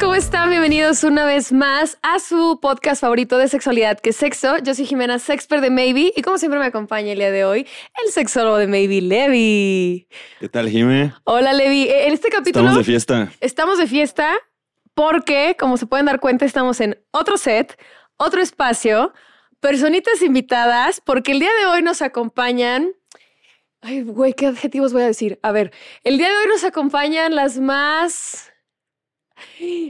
¿Cómo están? Bienvenidos una vez más a su podcast favorito de sexualidad, que es sexo. Yo soy Jimena Sexper de Maybe y como siempre me acompaña el día de hoy el sexólogo de Maybe, Levi. ¿Qué tal, Jime? Hola Levi, Eh, en este capítulo Estamos de fiesta. estamos de fiesta porque, como se pueden dar cuenta, estamos en otro set, otro espacio, personitas invitadas, porque el día de hoy nos acompañan. Ay, güey, ¿qué adjetivos voy a decir? A ver, el día de hoy nos acompañan las más.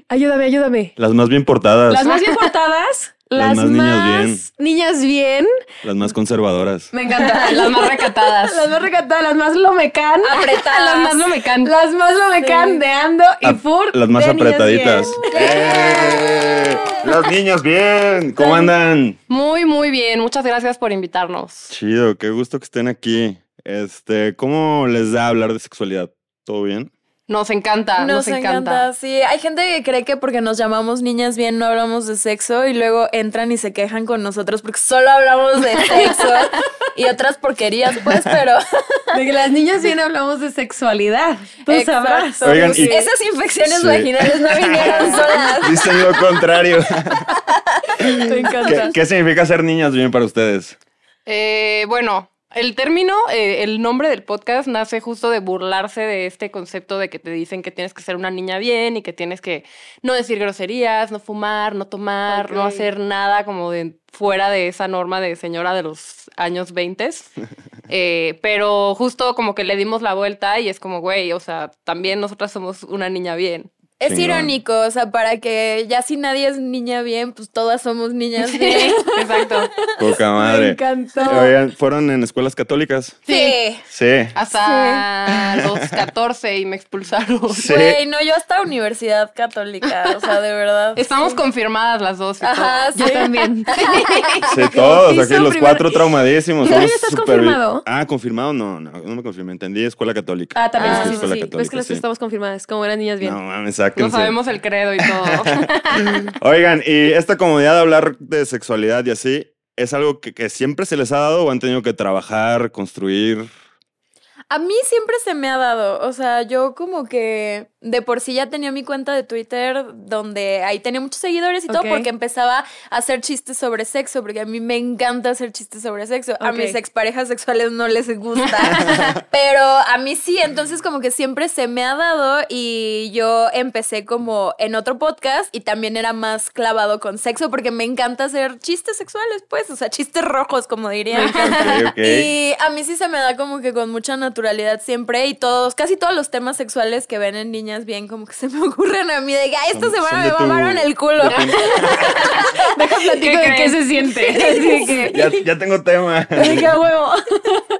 Ayúdame, ayúdame. Las más bien portadas, Las más bien portadas. Las más niñas niñas bien. las más conservadoras. Me encanta. Las más recatadas. Las más recatadas, las más lomecan. Apretadas. Las más lomecan. Las más lomecan de Ando y Fur. Las más apretaditas. ¡Eh! Las niñas bien. ¿Cómo andan? Muy, muy bien. Muchas gracias por invitarnos. Chido, qué gusto que estén aquí. Este, ¿cómo les da hablar de sexualidad? ¿Todo bien? Nos encanta, nos, Nos encanta. sí. Hay gente que cree que porque nos llamamos niñas bien no hablamos de sexo y luego entran y se quejan con nosotros porque solo hablamos de sexo y otras porquerías, pues, pero De que las niñas bien hablamos de sexualidad. Tú sabrás. Exacto. Oigan, y- esas infecciones Sí. vaginales no vinieron solas. Dicen lo contrario. Me ¿Qué, encanta. qué significa ser niñas bien para ustedes? Eh, bueno, el término, eh, el nombre del podcast nace justo de burlarse de este concepto de que te dicen que tienes que ser una niña bien y que tienes que no decir groserías, no fumar, no tomar, no hacer nada como de fuera de esa norma de señora de los años 20. Eh, pero justo como que le dimos la vuelta y es como, güey, o sea, también nosotras somos una niña bien. Es Chingón. irónico, o sea, para que ya si nadie es niña bien, pues todas somos niñas bien. Exacto. Poca Me madre. encantó. Oigan, ¿fueron en escuelas católicas? Sí. Sí. Hasta los 14 y me expulsaron. Sí. Güey, no, yo hasta universidad católica, o sea, de verdad. Estamos confirmadas las dos. y Ajá, todo. sí. Yo también. Sí, todos, aquí los cuatro traumadísimos. ¿Y todavía somos estás confirmado? Ah, confirmado, no, no, no me confirmé. Entendí escuela católica. Ah, también, Ah, sí, sí, sí, escuela sí. católica, Ves que las sí. estamos confirmadas, como eran niñas bien. No mames, No sabemos el credo y todo. Oigan, y esta comodidad de hablar de sexualidad y así, ¿es algo que, que siempre se les ha dado o han tenido que trabajar, construir? A mí siempre se me ha dado, o sea, yo como que de por sí ya tenía mi cuenta de Twitter donde ahí tenía muchos seguidores y todo porque empezaba a hacer chistes sobre sexo, porque a mí me encanta hacer chistes sobre sexo. A mis exparejas sexuales no les gusta, pero a mí sí, entonces como que siempre se me ha dado y yo empecé como en otro podcast y también era más clavado con sexo porque me encanta hacer chistes sexuales, pues, o sea, chistes rojos, como dirían. Y a mí sí se me da como que con mucha naturalidad siempre y todos, casi todos los temas sexuales que ven en niñas bien como que se me ocurren a mí de que "Ay, esta Son- semana son me mamaron el culo. Deja platico ¿Qué de qué se siente. Así de que, ya, ya tengo tema. de que a huevo.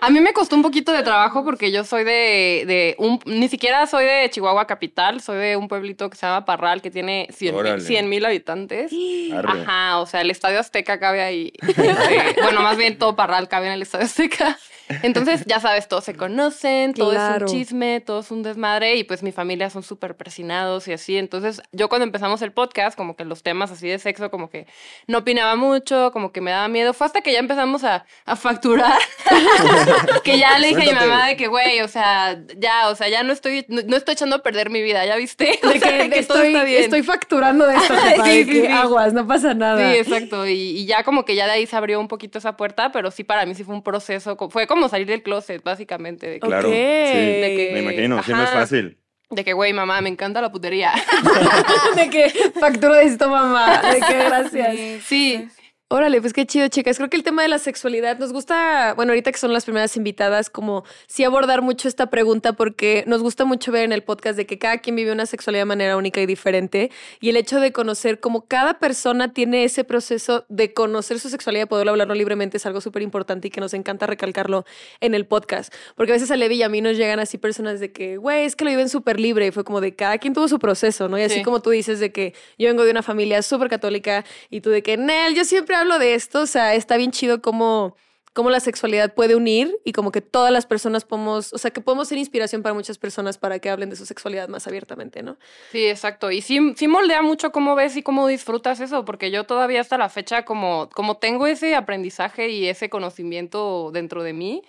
A mí me costó un poquito de trabajo porque yo soy de, de un, ni siquiera soy de Chihuahua capital, soy de un pueblito que se llama Parral que tiene Órale. 100 mil habitantes. Arre. Ajá, o sea, el Estadio Azteca cabe ahí. Este, bueno, más bien todo Parral cabe en el Estadio Azteca. Entonces, ya sabes, todos se conocen, todo Claro. es un chisme, todo es un desmadre y pues mi familia son súper persinados y así. Entonces, yo cuando empezamos el podcast, como que los temas así de sexo, como que no opinaba mucho, como que me daba miedo. Fue hasta que ya empezamos a, a facturar que ya le dije a mi mamá de que, güey, o sea, ya, o sea, ya no estoy, no, no estoy echando a perder mi vida, ¿ya viste? O De sea, que, estoy, estoy facturando de esto. jefa, Sí, de sí, que sí. Aguas, no pasa nada. Sí, exacto. Y, y ya como que ya de ahí se abrió un poquito esa puerta, pero sí para mí sí fue un proceso. Fue como salir del closet, básicamente. De que, Claro, sí. De que- Me imagino, sí no es fácil. de que, güey, mamá, me encanta la putería. de que facturo de esto, mamá. De que gracias. Sí. Órale, pues qué chido, chicas. Creo que el tema de la sexualidad nos gusta, bueno, ahorita que son las primeras invitadas, como sí abordar mucho esta pregunta porque nos gusta mucho ver en el podcast de que cada quien vive una sexualidad de manera única y diferente y el hecho de conocer como cada persona tiene ese proceso de conocer su sexualidad y poder hablarlo libremente es algo súper importante y que nos encanta recalcarlo en el podcast. Porque a veces a Levi y a mí nos llegan así personas de que, güey, es que lo viven súper libre y fue como de cada quien tuvo su proceso, ¿no? Y así Sí. como tú dices de que yo vengo de una familia súper católica y tú de que, Nel, yo siempre hablo de esto, o sea, está bien chido cómo, cómo la sexualidad puede unir y como que todas las personas podemos, o sea, que podemos ser inspiración para muchas personas para que hablen de su sexualidad más abiertamente, ¿no? Sí, exacto. Y sí, sí moldea mucho cómo ves y cómo disfrutas eso, porque yo todavía hasta la fecha, como, como tengo ese aprendizaje y ese conocimiento dentro de mí,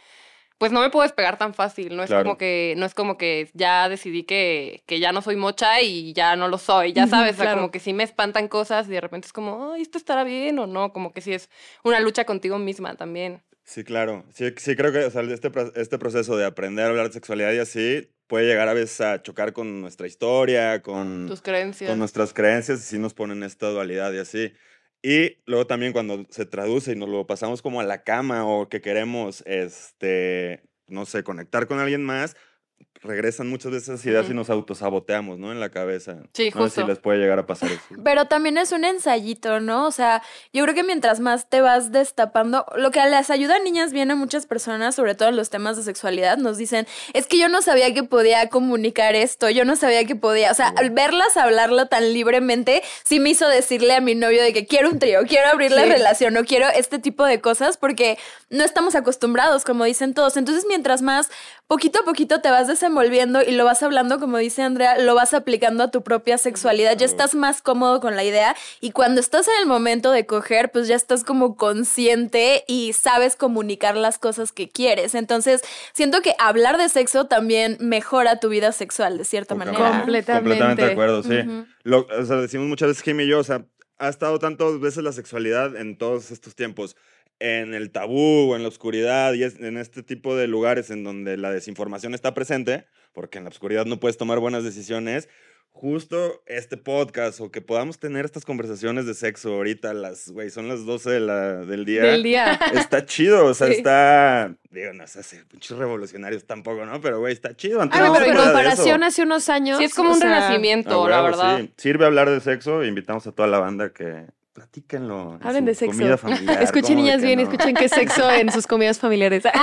pues no me puedo despegar tan fácil. No es Claro. como que, no es como que ya decidí que, que ya no soy mocha y ya no lo soy. Ya sabes, o sea, como que sí me espantan cosas y de repente es como, esto estará bien o no. Como que sí es una lucha contigo misma también. Sí, claro. Sí, sí creo que o sea, este, este proceso de aprender a hablar de sexualidad y así puede llegar a veces a chocar con nuestra historia, con, Tus creencias. con nuestras creencias y sí nos ponen esta dualidad y así. Y luego también cuando se traduce y nos lo pasamos como a la cama o que queremos, este, no sé, conectar con alguien más, regresan muchas veces esas ideas y nos autosaboteamos, ¿no? En la cabeza. Sí, No sé si les puede llegar a pasar eso. Pero también es un ensayito, ¿no? O sea, yo creo que mientras más te vas destapando, lo que les ayuda a niñas bien a muchas personas, sobre todo en los temas de sexualidad, nos dicen, es que yo no sabía que podía comunicar esto, yo no sabía que podía, o sea, al verlas hablarlo tan libremente, sí me hizo decirle a mi novio de que quiero un trío, quiero abrir la Sí. relación, no quiero este tipo de cosas porque no estamos acostumbrados, como dicen todos. Entonces, mientras más poquito a poquito te vas desenvolviendo y lo vas hablando, como dice Andrea, lo vas aplicando a tu propia sexualidad, ya estás más cómodo con la idea y cuando estás en el momento de coger, pues ya estás como consciente y sabes comunicar las cosas que quieres. Entonces, siento que hablar de sexo también mejora tu vida sexual de cierta manera. Completamente. Completamente de acuerdo, sí. Lo- o sea, decimos muchas veces, Jimmy y yo, o sea, ha estado tantas veces la sexualidad en todos estos tiempos, en el tabú o en la oscuridad y es- en este tipo de lugares en donde la desinformación está presente, porque en la oscuridad no puedes tomar buenas decisiones. Justo este podcast o que podamos tener estas conversaciones de sexo ahorita, las, güey, son las 12 de la- del día. Del día. Está chido, o sea, Sí. está. Digo, no sé, si pinches revolucionarios tampoco, ¿no? Pero, güey, está chido. Antes Ah, no pero en comparación hace unos años. Sí, es como un sea, renacimiento, Ah, la huevo, verdad. sí. Sirve hablar de sexo. Invitamos a toda la banda que platíquenlo. en Hablen su de sexo. Comida familiar. Escuchen ¿cómo de niñas bien, no? escuchen qué sexo en sus comidas familiares.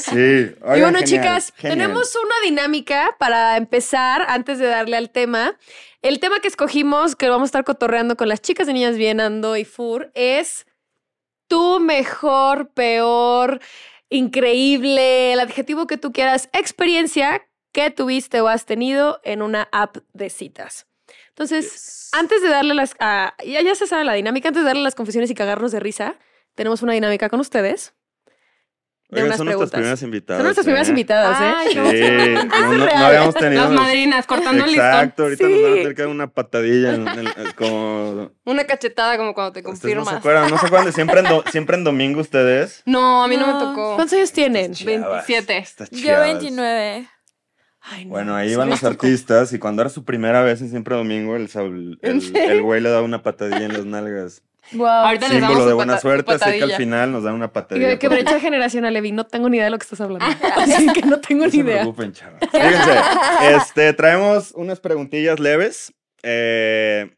Sí. y bueno, genial, chicas, genial. tenemos una dinámica para empezar antes de darle al tema. El tema que escogimos, que vamos a estar cotorreando con las chicas de Niñas Bien, Ando y Fur, es tu mejor, peor, increíble, el adjetivo que tú quieras, experiencia que tuviste o has tenido en una app de citas. Entonces, antes de darle las... ah, ya, ya se sabe la dinámica, antes de darle las confesiones y cagarnos de risa, tenemos una dinámica con ustedes. De Oigan, unas son preguntas. nuestras primeras invitadas. Son nuestras primeras ¿eh? invitadas, ¿eh? Ay, Sí, no, no- no real. habíamos tenido. Las madrinas cortando el listón. Exacto, ahorita nos van a Sí. tener que dar una patadilla. en el- como. Una cachetada como cuando te Ustedes no se confirmas. acuerdan, no se acuerdan de siempre en, do- siempre en domingo ustedes. No, a mí no, me tocó. ¿Cuántos años tienen? Chavas, 27. estas Yo chavas. 29. Ay, no, Bueno, ahí iban los tocó. artistas y cuando era su primera vez en siempre domingo, el, Saul- ¿En el, güey le daba una patadilla en las nalgas. Wow. Ahorita les damos Símbolo de buena suerte, así que al final nos da una Y patadilla. que, que por- brecha generacional, Levi. No tengo ni idea de lo que estás hablando. Así que no tengo No ni se idea. preocupen. Fíjense, este, traemos unas preguntillas leves. Eh,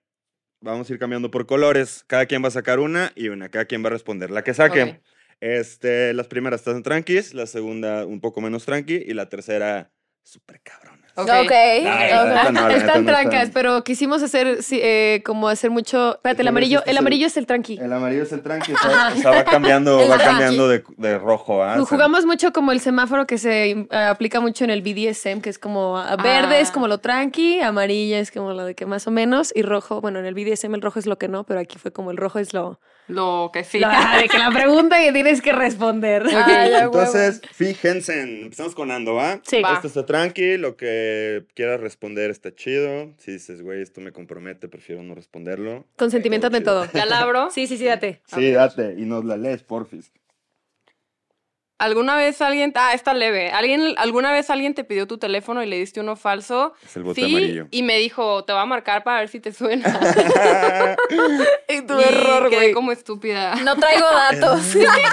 vamos a ir cambiando por colores. Cada quien va a sacar una y una. Cada quien va a responder. La que saque. Este, las primeras están tranquis, la segunda un poco menos tranqui y la tercera súper cabrona. Ok. Ok. la ok. neta no, la neta Están no trancas, pero quisimos hacer sí, eh, como hacer mucho. Espérate, el amarillo, el es el- amarillo es el tranqui. El amarillo es el tranqui, o sea, o sea, va cambiando, El va tranqui. cambiando de, de rojo. ¿ah? O sea, Jugamos mucho como el semáforo que se eh, aplica mucho en el BDSM, que es como ah, verde es Ah. como lo tranqui, amarilla es como lo de que más o menos, y rojo, bueno, en el BDSM el rojo es lo que no, pero aquí fue como el rojo es lo, Lo que sí. ah, de que la pregunta que tienes que responder. Ah, ya, Entonces, fíjense, empezamos con Ando, ¿va? Sí. Va. Esto está tranqui, lo que quieras responder está chido. Si dices, güey, esto me compromete, prefiero no responderlo. Consentimiento ante todo. ¿Ya la abro? Sí, sí, sí, date. Sí, date, y nos la lees, porfis. ¿Alguna vez alguien... Ah, está leve. ¿Alguien, ¿Alguna vez alguien te pidió tu teléfono y le diste uno falso? Es el bote sí, amarillo. y me dijo, te va a marcar para ver si te suena. Y tu y error, güey. como estúpida. No traigo datos.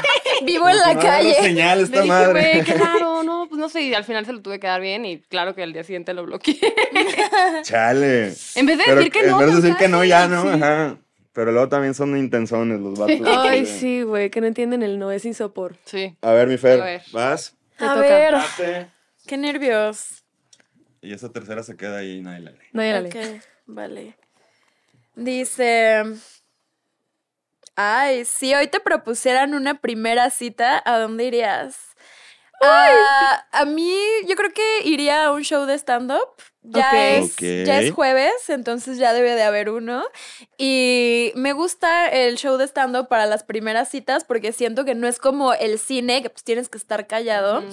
Vivo en la No, calle. señal Le esta dije, madre. güey, qué raro, no, pues no sé, y al final se lo tuve que dar bien y claro que al día siguiente lo bloqueé. Chale. En vez de Pero decir que no, En vez de no decir que no, ya, ¿no? sí. Ajá. Pero luego también son intensones los vatos. Ay, sí, güey, que no entienden el no, es insopor. Sí. A ver, mi Fer, A ver. vas. Te A toca. ver, Date. qué nervios. Y esa tercera se queda ahí, nadie la lee. No, ya la ley. Ok, vale. Dice, Ay, si hoy te propusieran una primera cita, ¿a dónde irías? Ah, a mí, yo creo que iría a un show de stand-up. Ya, es, ya es jueves, entonces ya debe de haber uno. Y me gusta el show de stand-up para las primeras citas porque siento que no es como el cine, que pues tienes que estar callado.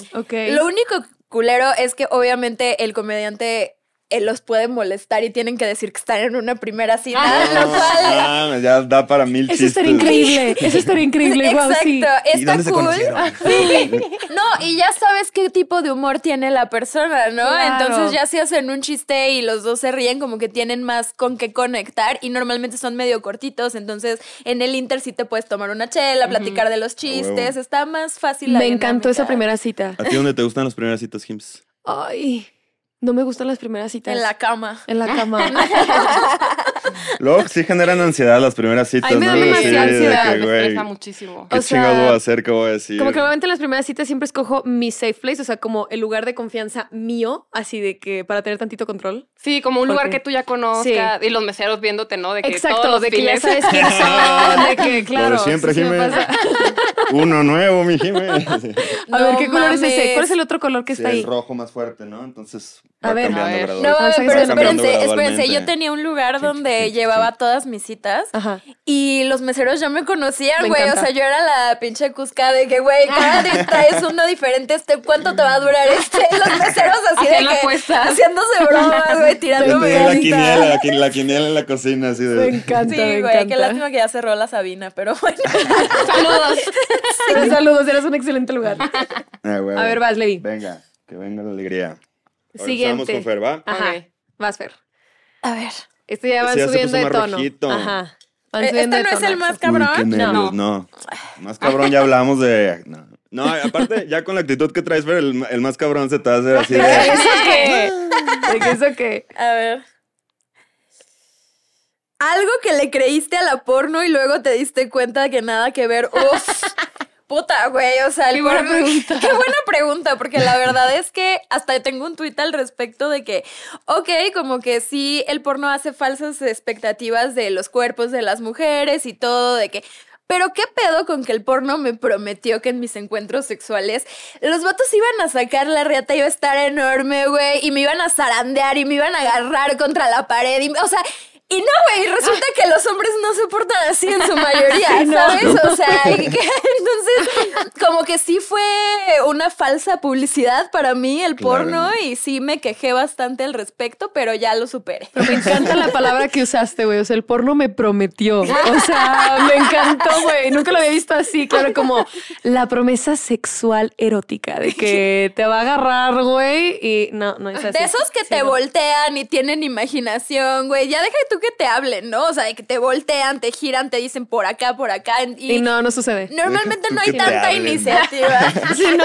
Lo único culero es que obviamente el comediante eh, los puede molestar y tienen que decir que están en una primera cita, Ah, lo cual... mames, ya da para mil Eso chistes. estaría increíble. Eso estaría increíble. Wow, Exacto, sí. ¿Y está dónde se cool. conocieron? No, y ya sabes qué tipo de humor tiene la persona, ¿no? Claro. Entonces ya si hacen un chiste y los dos se ríen, como que tienen más con qué conectar y normalmente son medio cortitos, entonces en el Inter sí te puedes tomar una chela, platicar de los chistes, está más fácil. la Me encantó esa primera cita. ¿A ti dónde te gustan las primeras citas, Jims? Ay, no me gustan las primeras citas. En la cama. En la cama. Luego sí generan ansiedad las primeras citas, Ay, me ¿no? da Sí, demasiada de ansiedad, que, me güey, estresa muchísimo. ¿Qué O sea, chingados voy a hacer? ¿Qué voy a decir? Como que normalmente en las primeras citas siempre escojo mi safe place, o sea, como el lugar de confianza mío, así de que para tener tantito control. Sí, como un lugar Porque- que tú ya conozcas y los meseros viéndote, ¿no? De que Exacto, todos los de que ya fines- sabes quién son, de que claro. De siempre, sí, sí me Jimé. pasa. Uno nuevo, mi Jimé. Sí. A ver, No ¿qué color es ese? mames. ¿Cuál es el otro color que Sí, está ahí? el rojo más fuerte, ¿no? Entonces A va ver. cambiando A ver. No, gradualmente. Ah, pero cambiando espérense, espérense. Yo tenía un lugar Chink, donde llevaba todas mis citas. Ajá. Y los meseros ya me conocían, Me güey. O sea, yo era la pinche cusca de que, güey, cada día traes uno diferente. Este, ¿Cuánto te va a durar este? Los meseros así de Haciendo que. apuestas. Haciéndose bromas, güey, tirándome la quiniela, la, quin- la quiniela en la cocina, así Me de... encanta, Sí, me güey, encanta. qué lástima que ya cerró la Sabina, pero bueno. Saludos. Saludos, eras un excelente lugar. Ah. A ver, vas, Levi. Venga, que venga la alegría. Ahora Siguiente. empezamos con Fer, ¿va? Ajá. Ok. Vas, Fer. A ver. Esto ya van Ese ya se subiendo puso de más tono. rojito. Ajá. Van Eh, subiendo ¿Este de no es el más Uy, cabrón? qué nervios, no. Más cabrón ya hablamos de... No. No, aparte, ya con la actitud que traes, Fer, el, el más cabrón se te va a hacer así de... ¿Eso qué? ¿De qué eso qué? A ver. Algo que le creíste a la porno y luego te diste cuenta de que nada que ver. Uf. Puta, güey, o sea, Qué buena pregunta. Qué buena pregunta, porque la verdad es que hasta tengo un tuit al respecto de que, ok, como que sí, el porno hace falsas expectativas de los cuerpos de las mujeres y todo, de que, pero qué pedo con que el porno me prometió que en mis encuentros sexuales los vatos iban a sacar la riata, iba a estar enorme, güey, y me iban a zarandear y me iban a agarrar contra la pared, y, o sea... Y no, güey, resulta que los hombres no se portan así en su mayoría, ¿sabes? O sea, que- entonces, como que sí fue una falsa publicidad para mí el Claro. porno y sí me quejé bastante al respecto, pero ya lo superé. Pero me encanta la palabra que usaste, güey. O sea, el porno me prometió. O sea, me encantó, güey. Nunca lo había visto así, claro, como la promesa sexual erótica de que te va a agarrar, güey. Y no, no es así. De esos que Sí, te no. voltean y tienen imaginación, güey. Ya deja tú que te hablen, ¿no? O sea, que te voltean, te giran, te dicen por acá, por acá. Y, Y no, no sucede. normalmente no hay tanta iniciativa. Sí, no.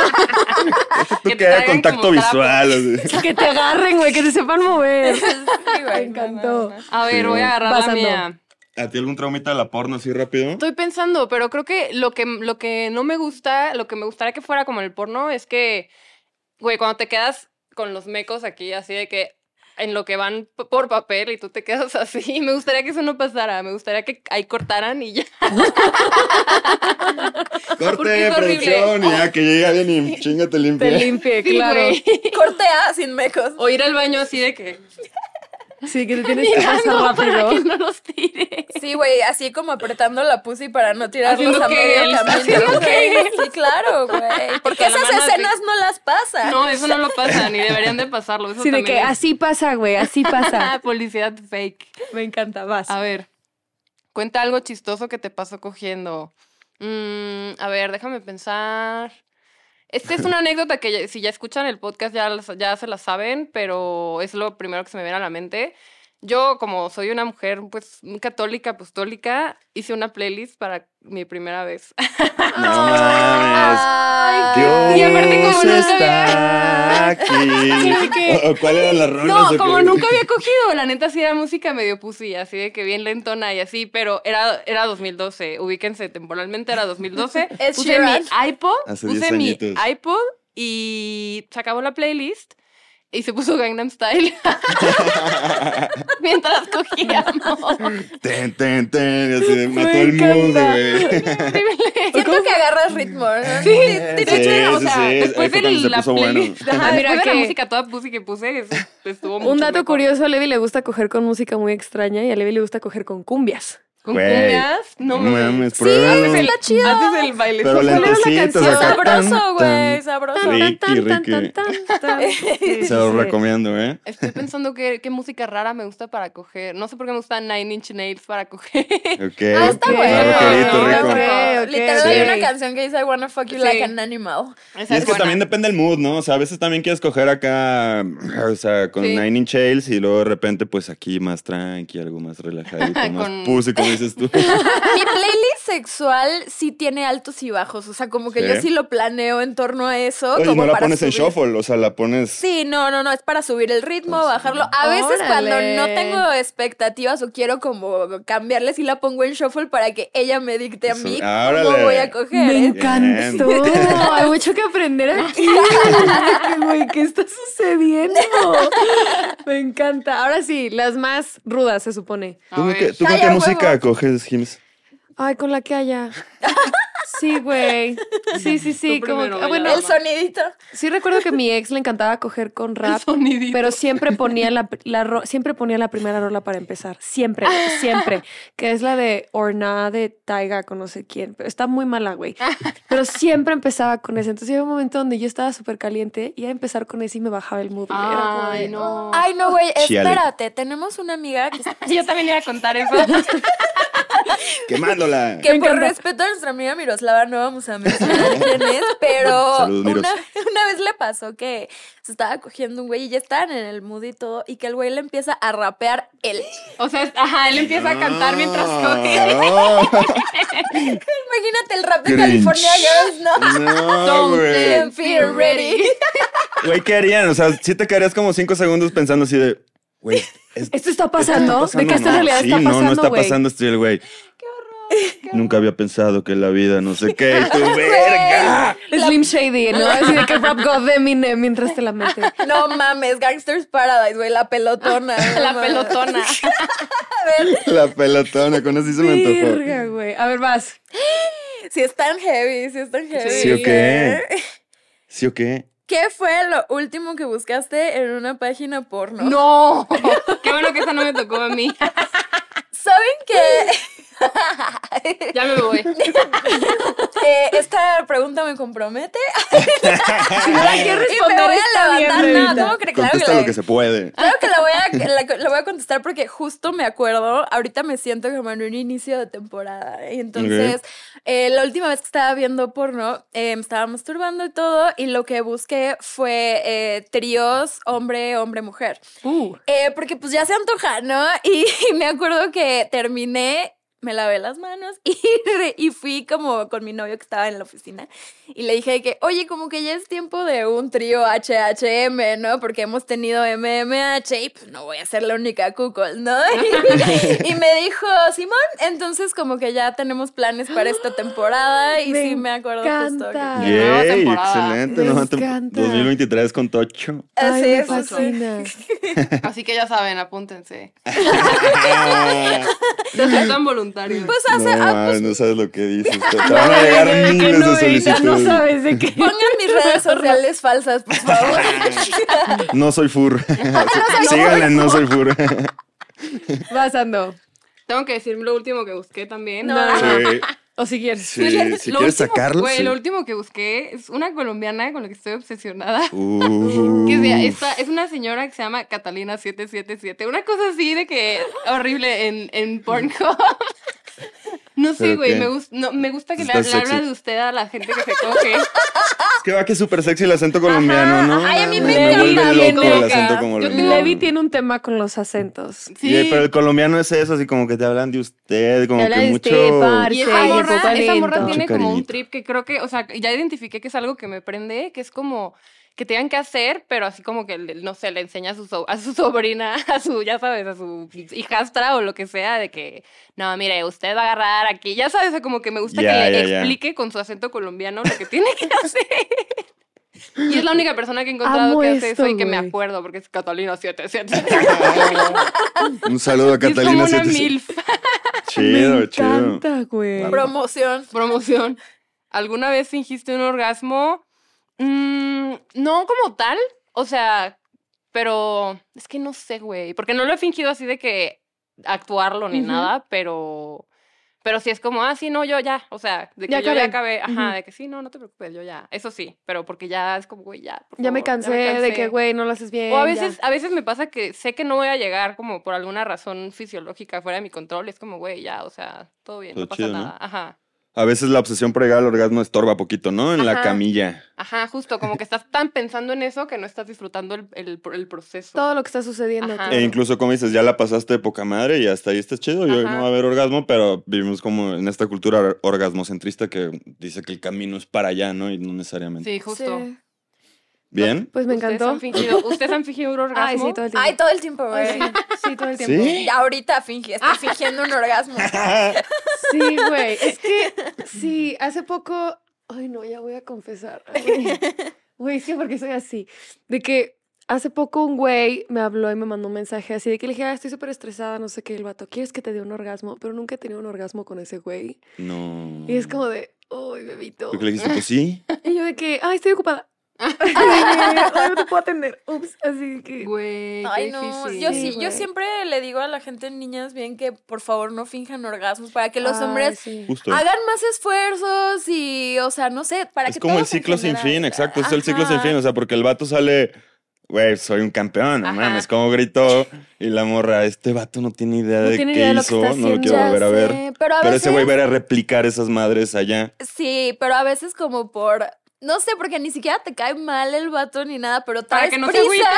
Tú Que que haya contacto visual. así. Que te agarren, güey, que te sepan mover. Sí, güey. Me encantó. A ver, Sí. voy a agarrar la mía. ¿A ti algún traumita de la porno así rápido? Estoy pensando, pero creo que lo que lo que no me gusta, lo que me gustaría que fuera como el porno es que, güey, cuando te quedas con los mecos aquí, así de que en lo que van por papel y tú te quedas así, me gustaría que eso no pasara, me gustaría que ahí cortaran y ya. Corte, producción, y ya que llegue alguien y chinga te Te limpia. limpie, Sí, claro. güey. Corte A sin mecos. O ir al baño así de que Sí, que te tienes que pasar rápido. que no los tire. Sí, güey, así como apretando la pussy para no tirarlos a medio camino. que- Sí, claro, güey. Porque esas escenas no las pasan. No, eso no lo pasa, ni deberían de pasarlo. Eso Sí, de también que es- así pasa, güey, así pasa. Ah, publicidad fake. Me encanta, vas. A ver, cuenta algo chistoso que te pasó cogiendo. Mm, a ver, déjame pensar. Esta es una anécdota que si ya escuchan el podcast ya, ya se la saben, pero es lo primero que se me viene a la mente. Yo, como soy una mujer, pues, católica, apostólica, hice una playlist para mi primera vez. No mames. Ay, Dios Y aparte como nunca está aquí. ¿O, o cuál era la rola? No, como nunca había cogido, la neta sí era música medio pussy, así de que bien lentona y así, pero era, era 2012, ubíquense temporalmente, era 2012. Ed puse mi iPod, puse 10 mi iPod y se acabó la playlist y se puso Gangnam Style mientras cogíamos. Ten, ten, ten. y así de, mató el encanta. güey. Siento que agarras ritmo, ¿no? Sí, de sí, hecho, o sí, sea, sí, ahí después de se la bueno. playlist, ajá, mira después de que- la música toda pussy que puse, es- estuvo mucho Un dato mejor. curioso, a Levi le gusta coger con música muy extraña y a Levi le gusta coger con cumbias. Con cumbias, no No mames. Sí, pruébalo. está chido. Haces el baile. Pero ¿Cuál era la lentecitos canción? acá. tan, Sabroso, güey, tan. sabroso. Ricky, Ricky. Se lo recomiendo, ¿eh? Estoy pensando qué, qué música rara me gusta para coger. No sé por qué me gusta Nine Inch Nails para coger. Ok. Ah, está bueno. Literal, hay una canción que dice I wanna fuck you Sí. like an animal. Esa Y es que buena. también depende del mood, ¿no? O sea, a veces también quieres coger acá, o sea, con Sí. Nine Inch Nails y luego de repente, pues aquí más tranqui, algo más relajadito, más Con- pussy, como dices tú. Mi playlist sexual sí tiene altos y bajos. O sea, como que ¿Sí? yo sí lo planeo en torno a eso. Oye, como no la para pones en shuffle, o sea, la pones... Sí, no, no, no, es para subir el ritmo, Pues, bajarlo. A veces cuando no tengo expectativas o quiero como cambiarle, sí la pongo en shuffle para que ella me dicte a Eso, mí órale. cómo voy a coger. Me ¿eh? encantó. Hay mucho que aprender aquí. ¿Qué, güey, ¿Qué está sucediendo? Me encanta. Ahora sí, las más rudas, se supone. ¿Tú, qué, tú con Calla, qué huevo. música coges, Jims? Ay, con la que haya. Sí, güey. Sí, sí, sí. Como, ah, bueno. El sonidito. sí recuerdo que a mi ex le encantaba coger con rap, sonidito. pero siempre ponía la, la ro- siempre ponía la primera rola para empezar. Siempre, siempre. Que es la de Orna de Taiga con no sé quién. Pero está muy mala, güey. Pero siempre empezaba con ese. Entonces llegó un momento donde yo estaba súper caliente y a empezar con ese y me bajaba el mood. Ay, no. Ay, no, güey, espérate. Tenemos una amiga que, Yo también iba a contar eso. Quemándola. que Me por encanta. respeto a nuestra amiga Miroslava no vamos a mencionar quién es, pero una, una vez le pasó que se estaba cogiendo un güey y ya estaban en el mood y todo, y que el güey le empieza a rapear él. O sea, ajá, él empieza a cantar mientras coge. No, Imagínate el rap de. California Girls, ¿no? no, Don't. Feel, ready. Güey, ¿qué harían? O sea, sí te quedarías como cinco segundos pensando así de, güey, es- ¿Esto está pasando? ¿esto ¿De que esto en No, realidad sí, está no, pasando, no está güey? pasando esto el güey. Nunca había pensado que la vida no sé qué. Tú, verga. Slim Shady, ¿no? Así de que Rap God de Eminem mientras te la mete. No mames, Gangsters Paradise, güey, la pelotona. no La mames. pelotona. A ver, La pelotona, con eso sí se me antojó. Verga, güey. A ver, vas. si están heavy, si están heavy. ¿Sí o qué? ¿eh? ¿Sí o qué? ¿Qué fue lo último que buscaste en una página porno? No. Qué bueno que esa no me tocó a mí. ¿Saben que Ya me voy. eh, esta pregunta me compromete? No la Y me responder, voy a está bien, levantar. No, Bebita. ¿cómo crees? Claro que, Contesta la, lo que se puede. claro que la voy, a, la, la voy a contestar porque justo me acuerdo. Ahorita me siento como en un inicio de temporada. Y entonces, eh, la última vez que estaba viendo porno, eh, me estaba masturbando y todo. Y lo que busqué fue eh, tríos hombre, hombre, mujer. Uh, Eh, porque pues ya se antoja, ¿no? Y, me acuerdo que terminé, me lavé las manos y, y fui como con mi novio que estaba en la oficina y le dije que, oye, como que ya es tiempo de un trío HHM, ¿no? Porque hemos tenido MMH y pues no voy a ser la única cuckold, ¿no? Y, y me dijo, Simón, entonces como que ya tenemos planes para esta temporada y Me sí me acuerdo justo. que- nueva Yay, temporada. excelente. Me ¿no? encanta. 2023 con Tocho. Así es, así. fascina. Así que ya saben, apúntense. Se aceptan voluntarios. Pues hace, no, ah, mames, no sabes lo que dices. Te, van a llegar miles no, de solicitudes. No sabes de qué. pongan mis redes sociales falsas, por favor. No soy fur. Síganle, no soy fur. Vas, Ando. Tengo que decir lo último que busqué también. No. Sí, O si quieres. sí, si Lo quieres último- sacarlo. Güey, sí. lo último que busqué es una colombiana con la que estoy obsesionada. Que sea, esta, es una señora que se llama Catalina 777. Una cosa así de que horrible en, en Pornhub. No sé, ¿Pero güey. Me, no, me gusta que le, habla de usted a la gente que se coge. Es que va que es súper sexy el acento colombiano, ¿no? Ay, a mí me encanta, loco me el encanta. acento Yo colombiano. Levi tiene un tema con los acentos. Sí. Pero el colombiano es eso, así como que te hablan de usted, como Habla que mucho... usted, parce. Y esa morra, esa morra tiene como un trip que creo que, o sea, ya identifiqué que es algo que me prende, que es como que tengan que hacer, pero así como que, le- no sé, le enseña a su, so- a su sobrina, a su, ya sabes, a su hijastra o lo que sea, de que, no, mire, usted va a agarrar aquí, ya sabes, como que me gusta Ya, que le ya, ya. explique con su acento colombiano lo que tiene que hacer. Y es la única persona que he encontrado Amo que hace esto, eso y que me güey. acuerdo, porque es Catalina 77. Un saludo a Catalina. una 77. milf. Chido, Me chido. encanta, güey. Promoción. Promoción. ¿Alguna vez fingiste un orgasmo? Mm, no como tal. O sea, pero es que no sé, güey. Porque no lo he fingido así de que actuarlo ni nada, pero. Pero sí es como, ah, sí, no, yo ya. O sea, de que Ya yo ya acabé. acabé. Ajá, de que sí, no, no te preocupes, yo ya. Eso sí, pero porque ya es como, güey, ya. por Ya me cansé de que, güey, no lo haces bien. O a ya. veces, a veces me pasa que sé que no voy a llegar como por alguna razón fisiológica fuera de mi control. Es como, güey, ya, o sea, todo bien, Todo no pasa chido, ¿no? nada. Ajá. A veces la obsesión por llegar al orgasmo estorba poquito, ¿no? En la camilla. Ajá, justo, como que estás tan pensando en eso que no estás disfrutando el, el, el proceso. Todo lo que está sucediendo. Claro. E incluso, como dices, ya la pasaste de poca madre y hasta ahí está chido. Y hoy no va a haber orgasmo, pero vivimos como en esta cultura or- orgasmocentrista que dice que el camino es para allá, ¿no? Y no necesariamente. Sí, justo. Sí. ¿Bien? Pues me ¿Ustedes encantó. han fingido, ¿Ustedes han fingido un orgasmo? Ay, sí, todo el tiempo. Ay, todo el tiempo, güey. Ay, sí, sí, todo el tiempo. Ahorita fingi, estoy fingiendo un orgasmo. Sí, güey. Es que, sí, hace poco. Ay, no, ya voy a confesar. Güey, Güey, sí, porque soy así. De que hace poco un güey me habló y me mandó un mensaje así de que le dije, ah, estoy súper estresada, no sé qué. El vato, ¿quieres que te dé un orgasmo? Pero nunca he tenido un orgasmo con ese güey. No. Y es como de, ay, bebito. Porque le dijiste, pues sí. Y yo de que, ay, estoy ocupada. Ay, no te puedo atender. Ups, así que. Güey, Ay, no. difícil. Yo Sí, sí, yo siempre le digo a la gente, niñas, bien que por favor no finjan orgasmos para que los Ay, hombres sí. Hagan más esfuerzos y, o sea, no sé, para Es que como el todos ciclo sin fin, exacto. Es el ciclo sin fin. O sea, porque el vato sale, güey, soy un campeón, no mames, como gritó. Y la morra, este vato no tiene idea No de tiene qué idea de lo que hizo, no lo quiero Ya volver a ver. Pero a Pero veces, ese güey va a ir a replicar esas madres allá. sí, pero a veces como por, no sé, porque ni siquiera te cae mal el vato ni nada, pero Para traes que no se prisa.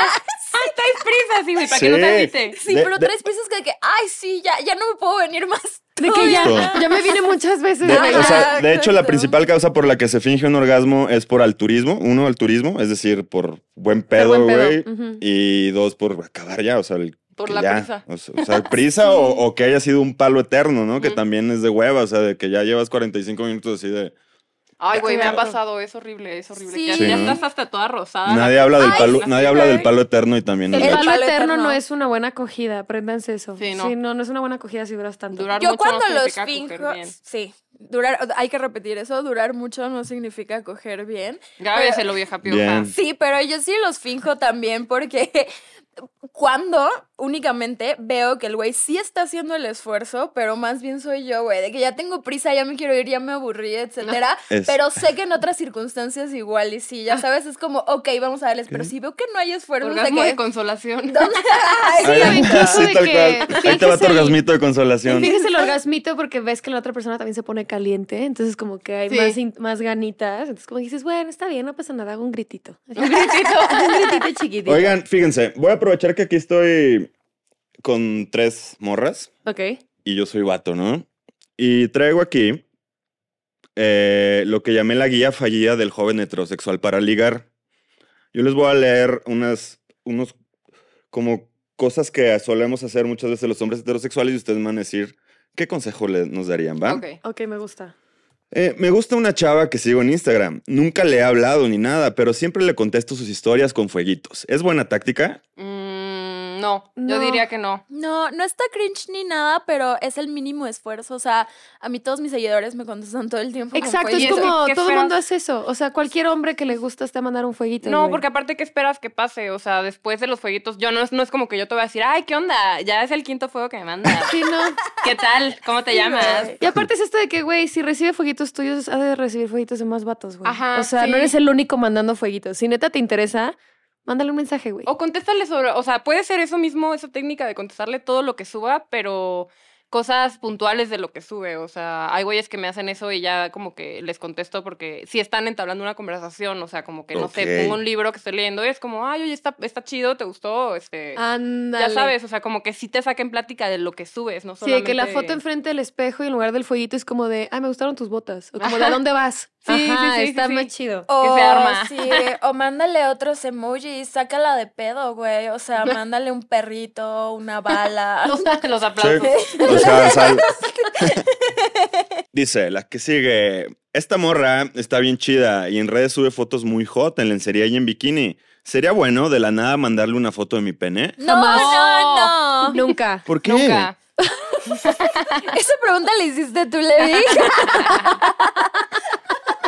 Ay, traes prisa, sí, güey, para que no te agüite. Sí, De- pero de- traes prisas que, que, ay, sí, ya, ya no me puedo venir más. De que ya, ya me vine muchas veces. De, güey. o sea, de hecho, la principal causa por la que se finge un orgasmo es por alturismo. Uno, alturismo, es decir, por buen pedo, güey. Y dos, por acabar ya, o sea, el- Por la ya, prisa. O sea, o sea, prisa o, o que haya sido un palo eterno, ¿no? Que también es de hueva, o sea, de que ya llevas 45 minutos así de... Ay, güey, me ha pasado, es horrible, es horrible. Sí. Ya, Sí, ya ¿no? estás hasta toda rosada. Nadie habla del Ay, palo, sí, nadie habla del palo eterno y también El es El palo eterno eterno. no es una buena acogida, apréndanse eso. Sí, Sí, no. no. no, es una buena acogida si duras tanto. Durar Yo mucho cuando no los significa coger finjo, bien. sí, durar, hay que repetir eso, durar mucho no significa coger bien. Grábeselo, vieja pioja. Bien. Sí, pero yo sí los finjo también porque cuando únicamente veo que el güey sí está haciendo el esfuerzo, pero más bien soy yo, güey, de que ya tengo prisa, ya me quiero ir, ya me aburrí, etcétera. Es- Pero sé que en otras circunstancias igual y sí, ya sabes, es como, ok, vamos a darles, pero si veo que no hay esfuerzo, Orgasmo de de que... consolación. Ay, Sí, Ay, incluso sí, de tal que cual. Ahí te va fíjese tu el- orgasmito de consolación. Fíjese el orgasmito porque ves que la otra persona también se pone caliente, entonces como que hay Sí. más, in- más ganitas, entonces como dices, bueno, está bien, no pasa nada, hago un gritito. Un gritito. un gritito chiquitito. Oigan, fíjense, voy a aprovechar que aquí estoy con tres morras Ok. y yo soy vato, ¿no? Y traigo aquí eh, lo que llamé la guía fallida del joven heterosexual para ligar. Yo les voy a leer unas, unos, como cosas que solemos hacer muchas veces los hombres heterosexuales y ustedes me van a decir qué consejo le- nos darían, ¿va? Ok. Ok, me gusta. Eh, me gusta una chava que sigo en Instagram. Nunca le he hablado ni nada, pero siempre le contesto sus historias con fueguitos. ¿Es buena táctica? Mm, no, yo diría que no. No, no está cringe ni nada, pero es el mínimo esfuerzo. O sea, a mí todos mis seguidores me contestan todo el tiempo. con Exacto, es como ¿Qué todo el mundo hace eso. O sea, cualquier hombre que le gusta está mandar un fueguito. No, güey. porque aparte, ¿qué esperas que pase? O sea, después de los fueguitos, yo no es, no es como que yo te voy a decir, ay, ¿qué onda? Ya es el quinto fuego que me mandas. Sí, no. ¿Qué tal? ¿Cómo te Sí, llamas? güey. Y aparte es esto de que, güey, si recibe fueguitos tuyos, ha de recibir fueguitos de más vatos, güey. Ajá, O sea, sí. no eres el único mandando fueguitos. Si neta te interesa, mándale un mensaje, güey. O contéstale sobre, o sea, puede ser eso mismo, esa técnica de contestarle todo lo que suba, pero cosas puntuales de lo que sube. O sea, hay güeyes que me hacen eso y ya como que les contesto porque si están entablando una conversación, o sea, como que no sé, pongo un libro que estoy leyendo y es como, ay, oye, está, está chido, ¿te gustó? Este, Ándale. ya sabes, o sea, como que sí te saquen plática de lo que subes, no Sí, solamente... que la foto enfrente del espejo y en lugar del fueguito es como de, ah, me gustaron tus botas. O como Ajá. de, ¿a dónde vas? Sí, sí, Ajá, sí, sí, está sí. más chido. O, que se arma. sí, o mándale otros emojis, sácala de pedo, güey. O sea, mándale un perrito, una bala. Los, los aplausos. Sí. O sea, sal- Dice, la que sigue. Esta morra está bien chida y en redes sube fotos muy hot en lencería y en bikini. ¿Sería bueno de la nada mandarle una foto de mi pene? No, Jamás. no, no. Nunca. ¿Por qué? Nunca. Esa pregunta la hiciste tú, Levi.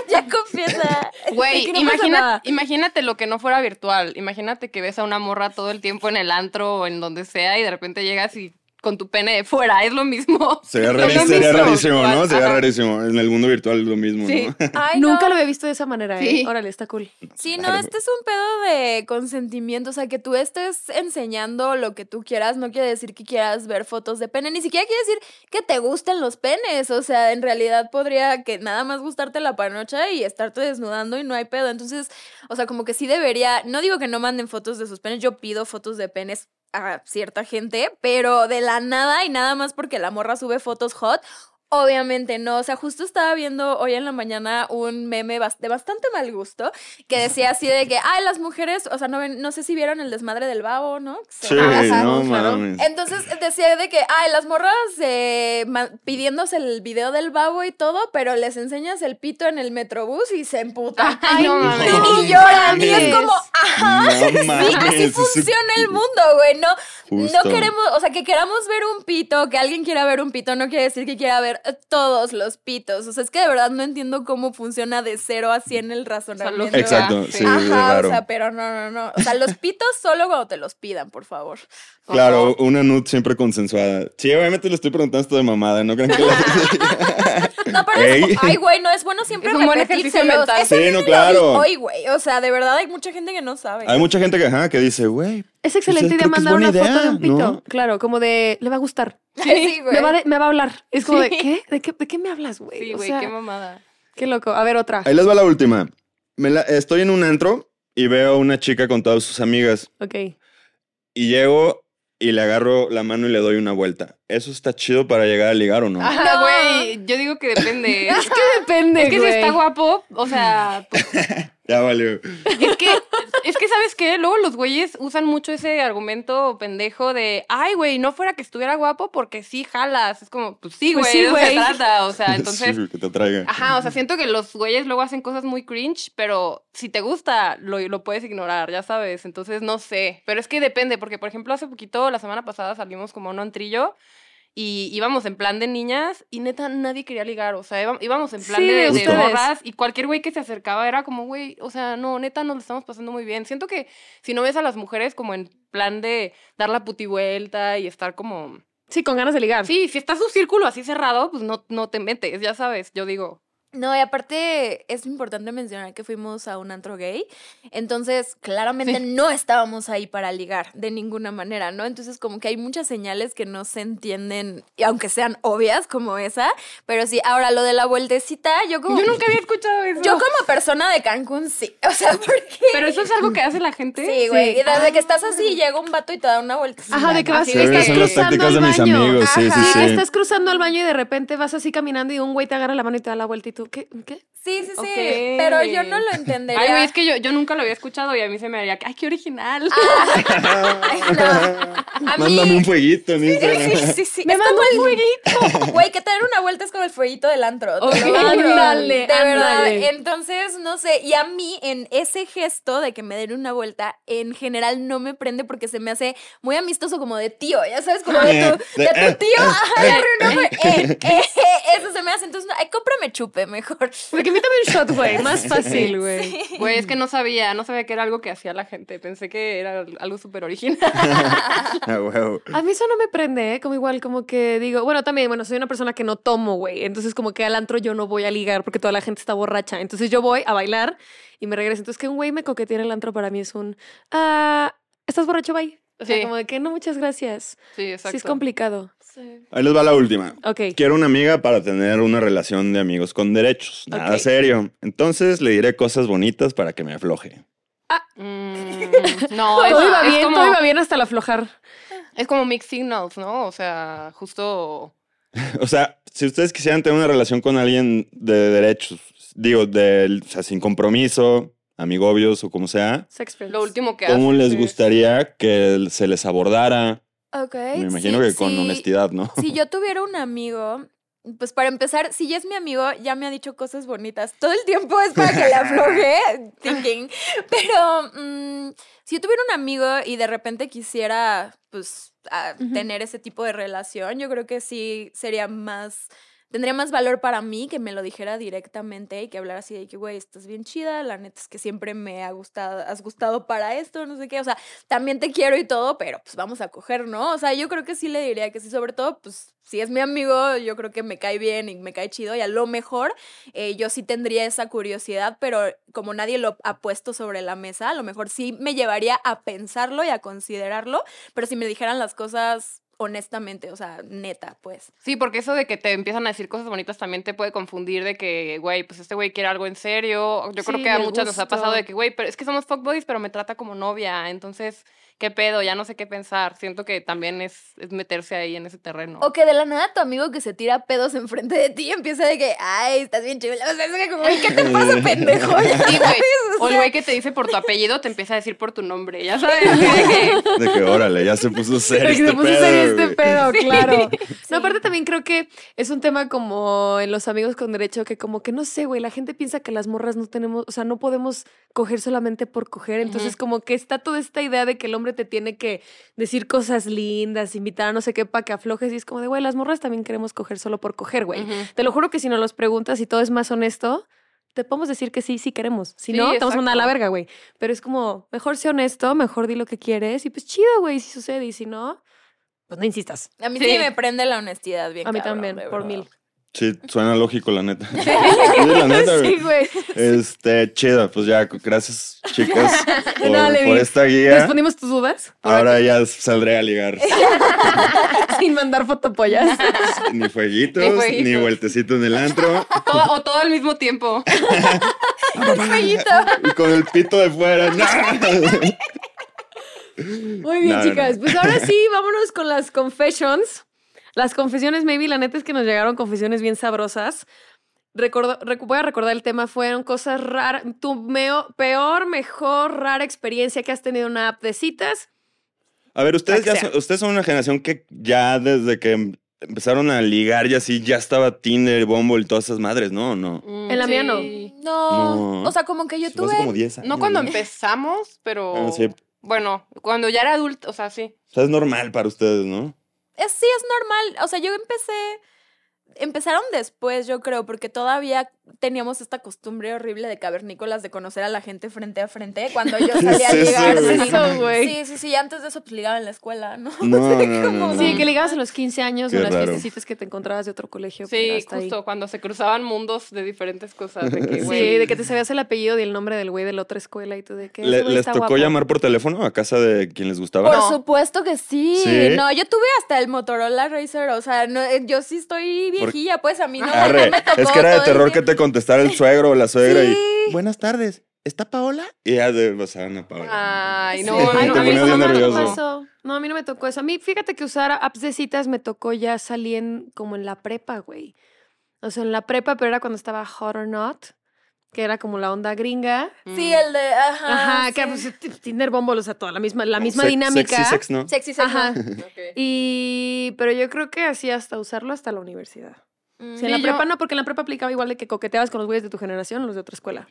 ya confiesa. Güey, no imagina- imagínate lo que no fuera virtual. Imagínate que ves a una morra todo el tiempo en el antro o en donde sea y de repente llegas y con tu pene de fuera. Es lo mismo. Sería, lo rari- sería mismo. rarísimo, ¿no? Sería ajá. rarísimo. En el mundo virtual es lo mismo, Sí. ¿no? Ay, Nunca no. lo había visto de esa manera, ¿eh? Sí. Órale, está cool. Sí, no, este es un pedo de consentimiento. O sea, que tú estés enseñando lo que tú quieras no quiere decir que quieras ver fotos de pene. Ni siquiera quiere decir que te gusten los penes. O sea, en realidad podría que nada más gustarte la panocha y estarte desnudando y no hay pedo. Entonces, o sea, como que sí debería. No digo que no manden fotos de sus penes. Yo pido fotos de penes a cierta gente, pero de la nada y nada más porque la morra sube fotos hot. Obviamente no, o sea, justo estaba viendo hoy en la mañana un meme de bastante mal gusto que decía así de que, ay, las mujeres, o sea, no, ven- no sé si vieron el desmadre del babo, ¿no? Sí, Ajá. no claro. mames. Entonces decía de que, ay, las morras eh, pidiéndose el video del babo y todo, pero les enseñas el pito en el metrobús y se emputan. Ay, no mames. Y lloran, y es como, ajá, No sí, así funciona el mundo, güey, no, Justo. no queremos, o sea, que queramos ver un pito, que alguien quiera ver un pito, no quiere decir que quiera ver todos los pitos, o sea, es que de verdad no entiendo cómo funciona de cero a 100 el razonamiento. Exacto, Sí. es Ajá, raro. o sea, pero no, no, no. O sea, los pitos solo cuando te los pidan, por favor. Claro, una nude siempre consensuada. Sí, obviamente le estoy preguntando esto de mamada, ¿no creen que la... No, pero es, ay, güey, no es bueno siempre Es un buen ejercicio repetírselos. mental. Ese Sí, no, claro. Hoy, güey, o sea, de verdad hay mucha gente que no sabe. Hay mucha gente que, ajá, que dice, güey. Es excelente idea mandar una foto de un pito. ¿no? Claro, como de, le va a gustar. Sí, güey. Me va, de- me va a hablar. Es como de. ¿qué? ¿De qué, de qué me hablas, güey? Sí, O güey, sea, qué mamada. qué loco. A ver, otra. Ahí les va la última. Me la- estoy en un antro y veo a una chica con todas sus amigas Ok. y llego y le agarro la mano y le doy una vuelta. ¿Eso está chido para llegar a ligar o no? Ajá, No. güey, yo digo que depende. Es que depende, Es que si está guapo, o sea, pues, Ya valió. es que, es que, ¿sabes qué? Luego los güeyes usan mucho ese argumento pendejo de, ay, güey, no fuera que estuviera guapo porque sí jalas. Es como, pues sí, Pues güey, sí, de eso se trata. O sea, entonces, Sí, que te traiga. ajá, o sea, siento que los güeyes luego hacen cosas muy cringe, pero si te gusta, lo, lo puedes ignorar, ya sabes. Entonces, no sé. Pero es que depende, porque, por ejemplo, hace poquito, la semana pasada, salimos como a un antrillo y íbamos en plan de niñas y neta nadie quería ligar, o sea, íbam- íbamos en plan Sí, de, de y cualquier güey que se acercaba era como, güey, o sea, no, neta nos lo estamos pasando muy bien. Siento que si no ves a las mujeres como en plan de dar la puti vuelta y estar como... Sí, con ganas de ligar. Sí, si está su círculo así cerrado, pues no, no te metes, ya sabes, yo digo. No, y aparte es importante mencionar que fuimos a un antro gay, entonces claramente no estábamos ahí para ligar de ninguna manera, ¿no? Entonces como que hay muchas señales que no se entienden, y aunque sean obvias como esa, pero sí, ahora lo de la vueltecita, yo como... Yo nunca había escuchado eso. Yo como persona de Cancún sí, o sea, porque... Pero eso es algo que hace la gente. Sí, güey, y desde que estás así llega un vato y te da una vueltecita. Ajá, de que vas de estás cruzando al baño. amigos, sí, sí, Ajá. sí. Sí, estás cruzando al baño y de repente vas así caminando y un güey te agarra la mano y te da la vuelta y tú, ¿qué? ¿Qué? Sí, sí, sí, pero yo no lo entendería. Ay, es que yo, yo nunca lo había escuchado y a mí se me haría, ay, qué original. Ay, no. A mí... Mándame un fueguito en Sí, Instagram. sí, sí, sí. Me Es mando como el fueguito. Güey, que te den una vuelta es como el fueguito del antro. te Ok. lo juro. Ándale, De verdad. ándale. Entonces, no sé. Y a mí, en ese gesto de que me den una vuelta, en general no me prende porque se me hace muy amistoso, como de tío. Ya sabes, como de tu, eh, tu tío. Ajá, de eh, eh, eh, Eso se me hace. Entonces, no, ay, cómprame chupe mejor. Porque invítame un shot, güey. Más fácil, güey. Güey, es que no sabía, no sabía que era algo que hacía la gente. Pensé que era algo súper original. Ah. A mí eso no me prende, ¿eh? Como igual, como que digo, bueno, también, bueno, soy una persona que no tomo, güey. Entonces, como que al antro yo no voy a ligar porque toda la gente está borracha. Entonces, yo voy a bailar y me regreso. Entonces, que un güey me coquetee en el antro para mí es un, ah, ¿estás borracho? Bye. O sea, Sí. como de que no, muchas gracias. Sí, exacto. Sí, es complicado. Ahí les va la última. Ok. Quiero una amiga para tener una relación de amigos con derechos. Nada serio. Entonces le diré cosas bonitas para que me afloje. Mm, no, es, todo iba es bien, como, todo iba bien hasta el aflojar. es como mixed signals, ¿no? O sea, justo... O sea, si ustedes quisieran tener una relación con alguien de derechos, digo, de, o sea, sin compromiso, amigobios o como sea, Sex. Lo último que ¿cómo les es- gustaría que se les abordara? Ok. Me imagino sí, que con sí. honestidad, ¿no? Si yo tuviera un amigo, pues para empezar, si ya es mi amigo, ya me ha dicho cosas bonitas. Todo el tiempo es para que le afloje, thinking. Pero mm, si yo tuviera un amigo y de repente quisiera, pues, a- Ujú. tener ese tipo de relación, yo creo que sí sería más tendría más valor para mí que me lo dijera directamente y que hablara así de que, güey, estás bien chida, la neta es que siempre me ha gustado, has gustado para esto, no sé qué, o sea, también te quiero y todo, pero pues vamos a coger, ¿no? O sea, yo creo que sí le diría que sí, sobre todo, pues si es mi amigo, yo creo que me cae bien y me cae chido y a lo mejor eh, yo sí tendría esa curiosidad, pero como nadie lo ha puesto sobre la mesa, a lo mejor sí me llevaría a pensarlo y a considerarlo, pero si me dijeran las cosas honestamente, o sea, neta, pues. Sí, porque eso de que te empiezan a decir cosas bonitas también te puede confundir de que, güey, pues este güey quiere algo en serio. Yo creo que a muchas nos ha pasado de que, güey, pero es que somos fuckboys, pero me trata como novia. Entonces, ¿qué pedo? Ya no sé qué pensar. Siento que también es, es meterse ahí en ese terreno. O que de la nada tu amigo que se tira pedos enfrente de ti empieza de que, ay, estás bien chula. O sea, es que como, "Ay, ¿qué te pasa, pendejo? Ya Sí, güey. sabes, o O el güey que te dice por tu apellido te empieza a decir por tu nombre. Ya sabes. de que- De que, órale, ya se puso serio Se este puso pedo. serio este güey. pedo, claro. Sí. No, aparte también creo que es un tema como en los amigos con derecho, que como que no sé, güey, la gente piensa que las morras no tenemos, o sea, no podemos coger solamente por coger. Entonces, como que está toda esta idea de que el hombre te tiene que decir cosas lindas, invitar a no sé qué para que aflojes. Y es como de, güey, las morras también queremos coger solo por coger, güey. Te lo juro que si nos los preguntas y todo es más honesto, te podemos decir que sí, sí queremos. Si Sí, no, te vamos a mandar a la verga, güey. Pero es como, mejor sé honesto, mejor di lo que quieres y pues chido, güey, si sucede. Y si no, pues no insistas. A mí sí. Sí. me prende la honestidad bien A mí cabrón, también, por mil. Sí, suena lógico, la neta. Sí, la neta, güey. Sí, güey. Este, chida, pues ya, gracias, chicas, por, No, Levi. por esta guía. ¿Respondimos tus dudas? Ahora ya saldré a ligar. Sin mandar fotopollas. Ni fueguitos, Ni ni, vueltecito en el antro. Todo- o todo al mismo tiempo. y con el pito de fuera. ¡No! Muy bien, No, chicas. Pues ahora sí, vámonos con las confessions. Las confesiones, maybe, la neta es que nos llegaron confesiones bien sabrosas. Recordo- recu- voy a recordar el tema, fueron cosas raras. Tu meo- peor, mejor, rara experiencia que has tenido en una app de citas. A ver, ustedes ya son, ustedes son una generación que ya desde que em- empezaron a ligar y así, ya estaba Tinder, Bumble y todas esas madres, ¿no? ¿No? Mm, En la mía no. No, No. o sea, como que yo hace tuve... como 10 años. No cuando empezamos, pero. Ah, sí. Bueno, cuando ya era adulto, o sea, sí. O sea, es normal para ustedes, ¿no? Es, sí, es normal. O sea, yo empecé. Empezaron después, yo creo, porque todavía teníamos esta costumbre horrible de cavernícolas de conocer a la gente frente a frente cuando yo salía a ligar. sí. Eso, güey. Sí, sí, sí. Antes de eso, pues ligaba en la escuela, ¿no? No, sé no, cómo, no, no. Sí, que ligabas en los 15 años o Qué en las fiestecitas que te encontrabas de otro colegio. Sí, hasta ahí. justo cuando se cruzaban mundos de diferentes cosas. De que, Sí, de que te sabías el apellido y el nombre del güey de la otra escuela y tú de que. Le- ese güey ¿Les tocó guapo. llamar por teléfono a casa de quien les gustaba? Por No. supuesto que sí. ¿Sí? No, yo tuve hasta el Motorola Racer. O sea, no, eh, yo sí estoy viejilla, pues a mí no, Arre, no me tocó. es que era de terror que te contestara el suegro o la suegra Sí. y buenas tardes, ¿está Paola? Y ya de, sea, Ana Paola. Ay, Sí. no, a Ay, no, no, te a mí ponías no bien me tocó nervioso. eso. No, a mí no me tocó eso. A mí, fíjate que usar apps de citas me tocó ya salí en, como en la prepa, güey. O sea, en la prepa, pero era cuando estaba Hot or Not, que era como la onda gringa. Sí, el de. Ajá. Ajá, que pues, Tinder Bumble, o sea, toda la misma, la misma sex- dinámica. Sexy sex, ¿no? Sexy sex, Ajá. Y, pero yo creo que así hasta usarlo hasta la universidad. Mm. Si en la yo- prepa no, porque en la prepa aplicaba igual de que coqueteabas con los güeyes de tu generación o los de otra escuela.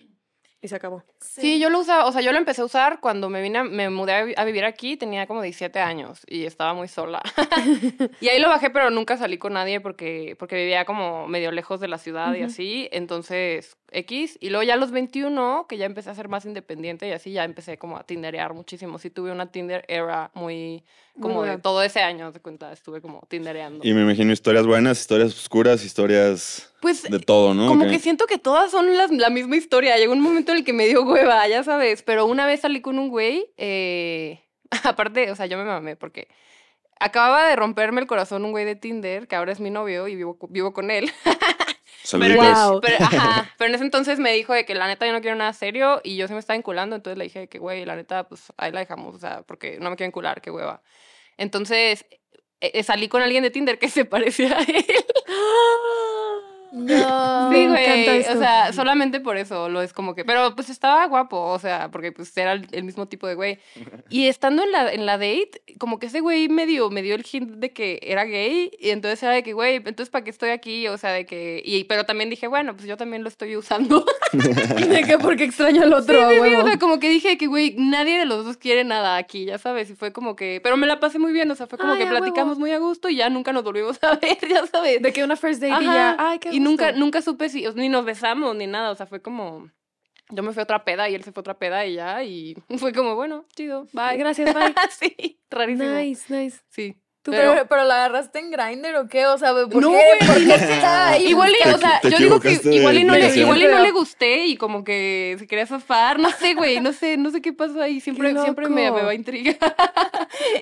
Y se acabó. Sí, yo lo usaba, o sea, yo lo empecé a usar cuando me vine, a- me mudé a, vi- a vivir aquí, tenía como 17 años y estaba muy sola. y ahí lo bajé, pero nunca salí con nadie porque, porque vivía como medio lejos de la ciudad y así, entonces X. Y luego ya a los 21, que ya empecé a ser más independiente y así, ya empecé como a tinderear muchísimo. Sí tuve una Tinder era muy, como de todo ese año, de cuenta, estuve como tindereando. Y me imagino historias buenas, historias oscuras, historias Pues de todo, ¿no? Como que siento que todas son las- la misma historia. Llegó un momento en el que me dio hueva, ya sabes. Pero una vez salí con un güey, eh, aparte, o sea, yo me mamé porque acababa de romperme el corazón un güey de Tinder, que ahora es mi novio y vivo, vivo con él. Pero. Wow. pero, ajá, pero en ese entonces me dijo de que la neta yo no quiero nada serio y yo sí me estaba enculando, entonces le dije de que, güey, la neta, pues ahí la dejamos, o sea, porque no me quiero encular, qué hueva. Entonces eh, eh, salí con alguien de Tinder que se parecía a él. No. Sí, güey. O sea, solamente por eso lo es como que. Pero pues estaba guapo, o sea, porque pues era el, el mismo tipo de güey. Y estando en la, en la date, como que ese güey medio me dio el hint de que era gay. Y entonces era de que, güey, entonces ¿para qué estoy aquí? O sea, de que. Y, pero también dije, bueno, pues yo también lo estoy usando. De que porque extraño al otro, Sí, sí, o sea, como que dije que, güey, nadie de los dos quiere nada aquí, ya sabes, y fue como que, pero me la pasé muy bien, o sea, fue como Ay, que a huevo. platicamos muy a gusto y ya nunca nos volvimos a ver, ya sabes. De que una first date y Ajá, ya. Ay, qué y nunca, nunca supe si, ni nos besamos ni nada, o sea, fue como, yo me fui a otra peda y él se fue a otra peda y ya, y fue como, bueno, chido, bye. Gracias, bye. sí, rarísimo. Nice, nice. Sí. ¿Tú, Pero- pero, pero la agarraste en Grindr o qué? O sea, ¿por No, qué? güey, ¿Por qué no está ahí Igual y, o sea, te yo digo que igual y, no le, igual y no le gusté y como que se quería zafar, no sé, güey, no sé, no sé qué pasó ahí, siempre, siempre me, me va a intrigar.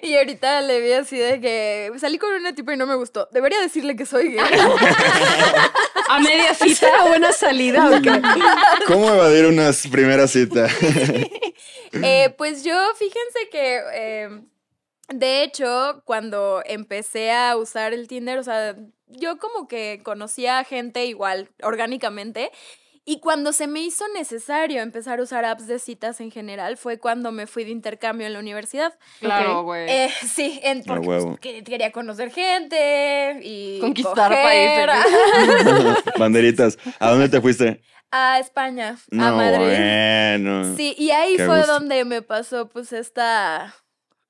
Y ahorita le vi así de que salí con una tipa y no me gustó. Debería decirle que soy gay. A media ¿Sí cita. será buena salida o qué? ¿Cómo evadir una primera cita? Eh, pues yo, fíjense que, eh, de hecho, cuando empecé a usar el Tinder, o sea, yo como que conocía a gente igual, orgánicamente. Y cuando se me hizo necesario empezar a usar apps de citas en general, fue cuando me fui de intercambio en la universidad. Claro, güey. Eh, sí, en, porque, pues, que- quería conocer gente y Conquistar coger. Banderitas. ¿A dónde te fuiste? A España, a Madrid. bueno. Sí, y ahí Qué fue gusto. donde me pasó pues esta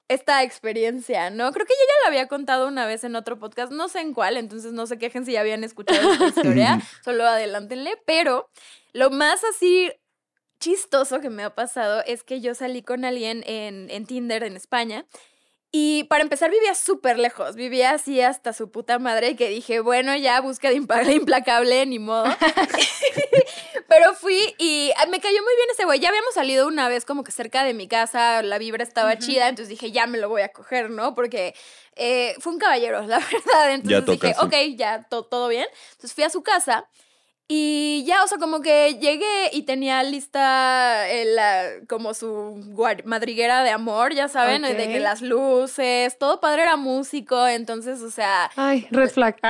esta experiencia, ¿no? Creo que yo ya la había contado una vez en otro podcast, no sé en cuál, entonces no se quejen si ya habían escuchado esta historia, solo adelántenle, pero lo más así chistoso que me ha pasado es que yo salí con alguien en, en Tinder en España y para empezar vivía súper lejos, vivía así hasta su puta madre que dije, bueno, ya busca de implacable, ni modo. Pero fui y ah, me cayó muy bien ese güey. Ya habíamos salido una vez como que cerca de mi casa, la vibra estaba chida, entonces dije, ya me lo voy a coger, ¿no? Porque eh, fue un caballero, la verdad. Entonces toca, dije, sí. ok, ya to- todo bien. Entonces fui a su casa. Y ya, o sea, como que llegué y tenía lista eh, la- como su madriguera de amor, ya saben, de que las luces, todo padre era músico, entonces, o sea, Ay, red flag.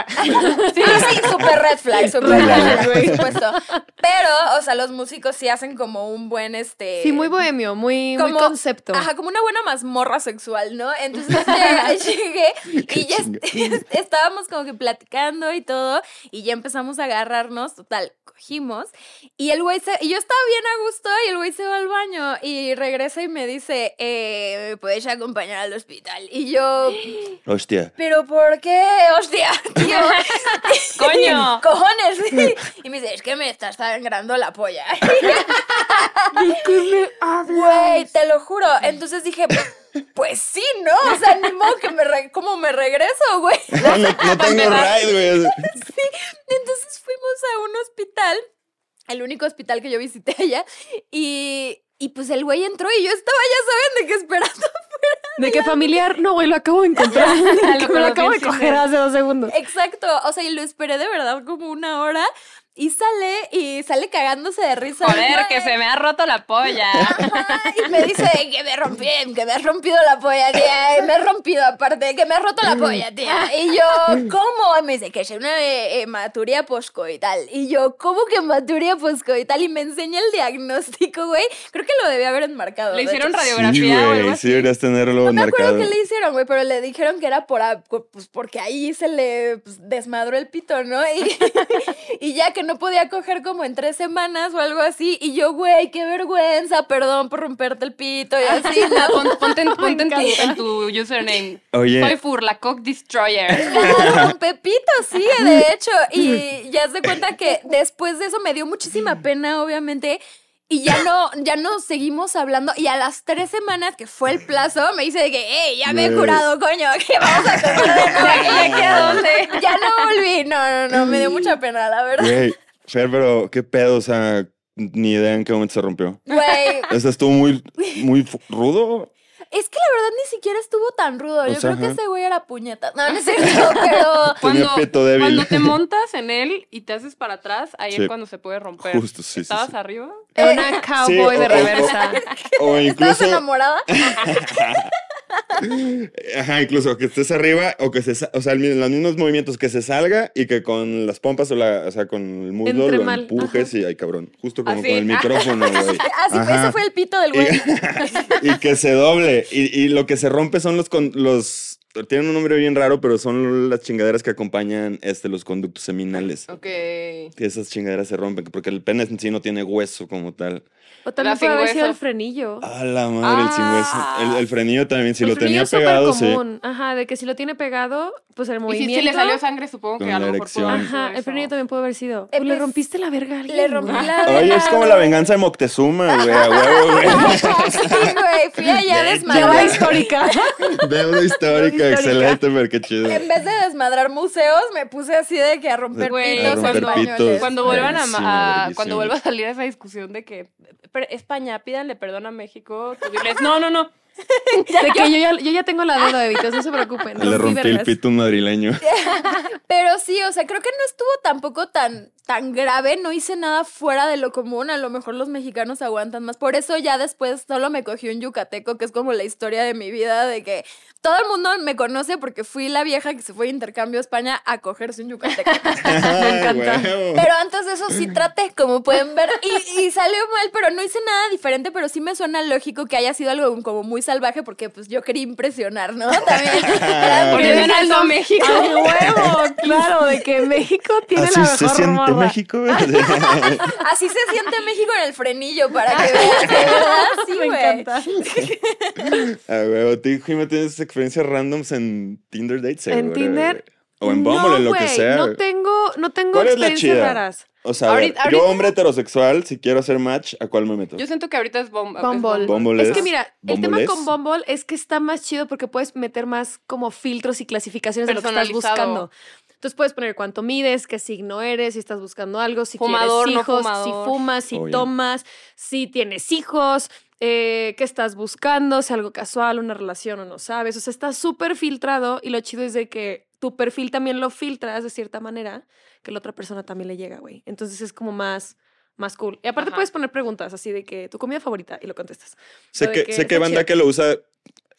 Sí, sí, súper red flag, súper red flag, por supuesto. Pero, o sea, los músicos sí hacen como un buen, este... Sí, muy bohemio, muy, muy como- concepto. Ajá, como una buena mazmorra sexual, ¿no? Entonces ya llegué y ya est- estábamos como que platicando y todo, y ya empezamos a agarrarnos, total, cogimos, y el güey se, y yo estaba bien a gusto, y el güey se va al baño, y regresa y me dice, eh, ¿me puedes acompañar al hospital? Y yo, Hostia. ¿pero por qué? Hostia, tío. ¡Coño! Cojones. sí. Y me dice, es que me está sangrando la polla. Güey, te lo juro. Entonces dije, pues sí, ¿no? O sea, ni modo que me re- ¿cómo me regreso, güey? No, no, no tengo ride, güey. Entonces fuimos a un hospital, el único hospital que yo visité allá, y, y pues el güey entró y yo estaba, ya saben, de qué esperando. De que familiar, no, güey, lo acabo de encontrar. Lo me lo conocí acabo de coger hace dos segundos. Exacto, o sea, y lo esperé de verdad como una hora. Y sale, y sale cagándose de risa. Joder, que se me ha roto la polla. Ajá, y me dice que me rompí, que me has rompido la polla, tía. y Me he rompido aparte, que me has roto la polla, tía. Y yo, ¿cómo? Y me dice que es una eh, hematuria poscoital. Y yo, ¿cómo que hematuria poscoital? Y me enseña el diagnóstico, güey. Creo que lo debía haber enmarcado. Le hicieron hecho. radiografía Sí, o algo güey. así. Sí, deberías tenerlo No me acuerdo qué le hicieron, güey, pero le dijeron que era por, pues, porque ahí se le pues, desmadró el pito, ¿no? Y, y ya que no podía coger como en tres semanas o algo así. Y yo, güey, qué vergüenza, perdón por romperte el pito y así, ¿no? Pon- ponte en, ponte en tu, encanta. en tu username. Oye. Soy Furlacock Destroyer. Claro, Pepito, sí, de hecho. Y ya se cuenta que después de eso me dio muchísima pena, obviamente. Y ya no, ya no seguimos hablando. Y a las tres semanas, que fue el plazo, me dice de que, hey, ya me he curado, coño, que vamos a comer de nuevo. Ya no volví. No, no, no, me dio mucha pena, la verdad. Güey, Fer, pero qué pedo, o sea, ni idea en qué momento se rompió. Güey, O sea, estuvo muy, muy rudo. Es que la verdad ni siquiera estuvo tan rudo. Yo sea, creo que ajá. ese güey era puñeta. No, no es cierto, pero... Tenía pito débil. cuando te montas en él y te haces para atrás, ahí Sí. es cuando se puede romper. Justo, sí, sí, ¿Estabas sí. arriba? Era una cowboy Sí, de o- reversa. O ¿Estabas incluso. enamorada? Ajá, incluso que estés arriba o que se, o sea, los mismos movimientos, que se salga y que con las pompas o, la, o sea, con el muslo Entre lo mal, empujes y, ay, cabrón, justo como Así. con el micrófono, güey. Así fue, ese fue el pito del güey. y que se doble. Y, y lo que se rompe son los, con- los. Tienen un nombre bien raro, pero son las chingaderas que acompañan este, los conductos seminales. Ok. Que esas chingaderas se rompen, porque el pene en sí no tiene hueso como tal. O también puede haber sido el frenillo. A la madre, el sin hueso. El, el frenillo también, si El lo tenía pegado, sí. común. Ajá, de que si lo tiene pegado, pues el Y si, movimiento. si le salió sangre, supongo Con que a la lo mejor pudo Ajá, el frenillo también puede haber sido. Eh, le pues, rompiste la verga a alguien. Le rompí la Oye, es verga, como la venganza de Moctezuma, güey, a huevo, güey. Sí, güey, fui allá De Llamada desmadrar. histórica. Deuda histórica, excelente, pero qué chido. En vez de desmadrar museos, me puse así de que a romper Güey, pitos romper españoles. pitos. Cuando vuelvan a, a- cuando vuelva a salir esa discusión de que "Pero España, pídanle perdón a México, tú diles, no, no, no. De que yo ya, yo ya tengo la deuda de Vitos, no se preocupen. Le rompí el pito a un madrileño. Pero sí, o sea, creo que no estuvo tampoco tan, tan grave, no hice nada fuera de lo común, a lo mejor los mexicanos aguantan más. Por eso ya después solo me cogí un yucateco, que es como la historia de mi vida, de que todo el mundo me conoce porque fui la vieja que se fue de intercambio a España a cogerse un yucateco. Me encanta. Pero antes de eso sí traté, como pueden ver, y, y salió mal, pero no hice nada diferente, pero sí me suena lógico que haya sido algo como muy salvaje, porque pues yo quería impresionar, ¿no? También. Porque México. ¡A huevo! Claro, de que México tiene Así la se mejor México. Así se siente México en el frenillo, para que veas, verdad, sí, Me encanta. A huevo, ¿tú, Jimmy, tienes experiencias randoms en Tinder dates? ¿En Tinder? O en Bumble, no, en lo que sea. No tengo, no tengo ¿Cuál es la experiencias chida? raras. O sea, a ver, Ahorita- yo hombre heterosexual, si quiero hacer match, ¿a cuál me meto? Yo siento que ahorita es Bum- es Bumble. Bumble es es- que mira, el tema con Bumble es que está más chido porque puedes meter más como filtros y clasificaciones de lo que estás buscando. Entonces puedes poner cuánto mides, qué signo eres, si estás buscando algo, si Fumador, quieres no hijos, fumador. si fumas, si tomas, si tienes hijos, eh, qué estás buscando, si algo casual, una relación o no sabes. O sea, está súper filtrado y lo chido es de que tu perfil también lo filtras de cierta manera que la otra persona también le llega, güey. Entonces es como más, más cool. Y aparte Ajá. puedes poner preguntas así de que tu comida favorita y lo contestas. Sé Lo que, que sé que banda chido. que lo usa,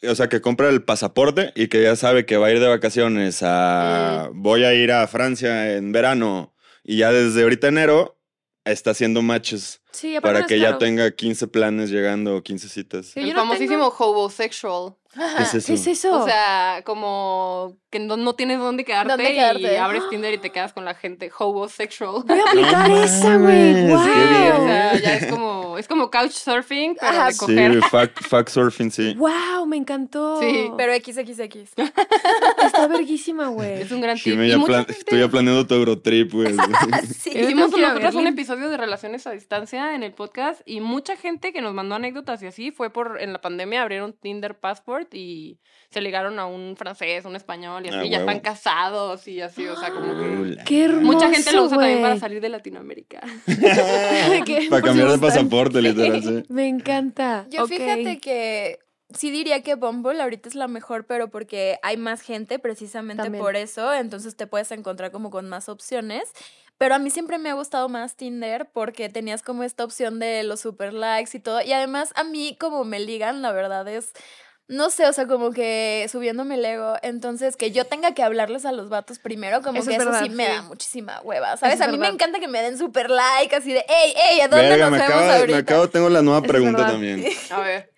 o sea, que compra el pasaporte y que ya sabe que va a ir de vacaciones a... Voy a ir a Francia en verano y ya desde ahorita enero está haciendo matches Sí, para que ya caro. tenga 15 planes llegando, 15 citas. Sí, El no famosísimo homosexual. ¿Qué es eso? ¿Qué es eso? O sea, como que no, no tienes dónde quedarte, ¿Dónde quedarte? y abres Tinder y te quedas con la gente homosexual. Voy a aplicar No esa, güey. Wow. bien. O sea, ya es como, es como couchsurfing, pero Ajá, de Sí, fuck surfing, sí. Wow, me encantó. Sí, Pero XXX. está verguísima, güey. Es un gran tip. Ya plan- gente- estoy ya planeando tu Eurotrip, güey. Sí. Hicimos tengo nosotros un episodio de relaciones a distancia en el podcast y mucha gente que nos mandó anécdotas y así fue por en la pandemia abrieron Tinder Passport y se ligaron a un francés, un español y así, Ah, ya están casados y así, o sea, como que Hola. Qué hermoso, mucha gente lo usa también para salir de Latinoamérica. Para cambiar de pasaporte, literal, sí. Me encanta. Yo fíjate que sí diría que Bumble ahorita es la mejor, pero porque hay más gente precisamente También. por eso, entonces te puedes encontrar como con más opciones. Pero a mí siempre me ha gustado más Tinder porque tenías como esta opción de los super likes y todo. Y además a mí como me ligan, la verdad es, no sé, o sea, como que subiéndome el ego. Entonces que yo tenga que hablarles a los vatos primero, como Eso que es eso sí me da muchísima hueva, ¿sabes? Eso a mí me encanta que me den super like, así de, hey, hey, ¿a dónde Verga, nos me vemos acabo, ahorita? me acabo, tengo la nueva pregunta verdad. también. A ver.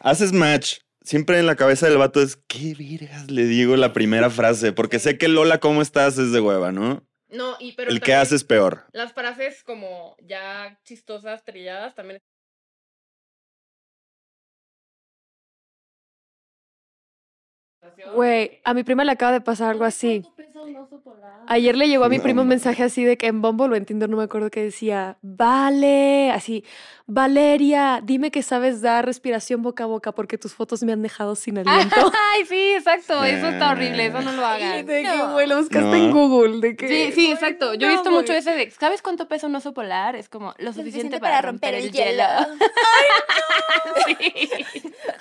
Haces match. Siempre en la cabeza del vato es, ¿qué virgas le digo la primera frase? Porque sé que Lola, ¿cómo estás? es de hueva, ¿no? No, y pero El que haces peor. las frases como ya chistosas, trilladas también. Güey, a mi prima le acaba de pasar algo así. Ayer le llegó a mi primo un mensaje así de que en Bumble o en Tinder no me acuerdo que decía, vale, así, Valeria, dime que sabes dar respiración boca a boca porque tus fotos me han dejado sin aliento. Ay, sí, exacto. Eso está horrible. Eso no lo hagan. de que, güey, lo buscaste No. en Google, de que... Sí, sí, exacto. Yo he visto mucho ese de, ¿sabes cuánto pesa un oso polar? Es como lo suficiente para, romper el hielo.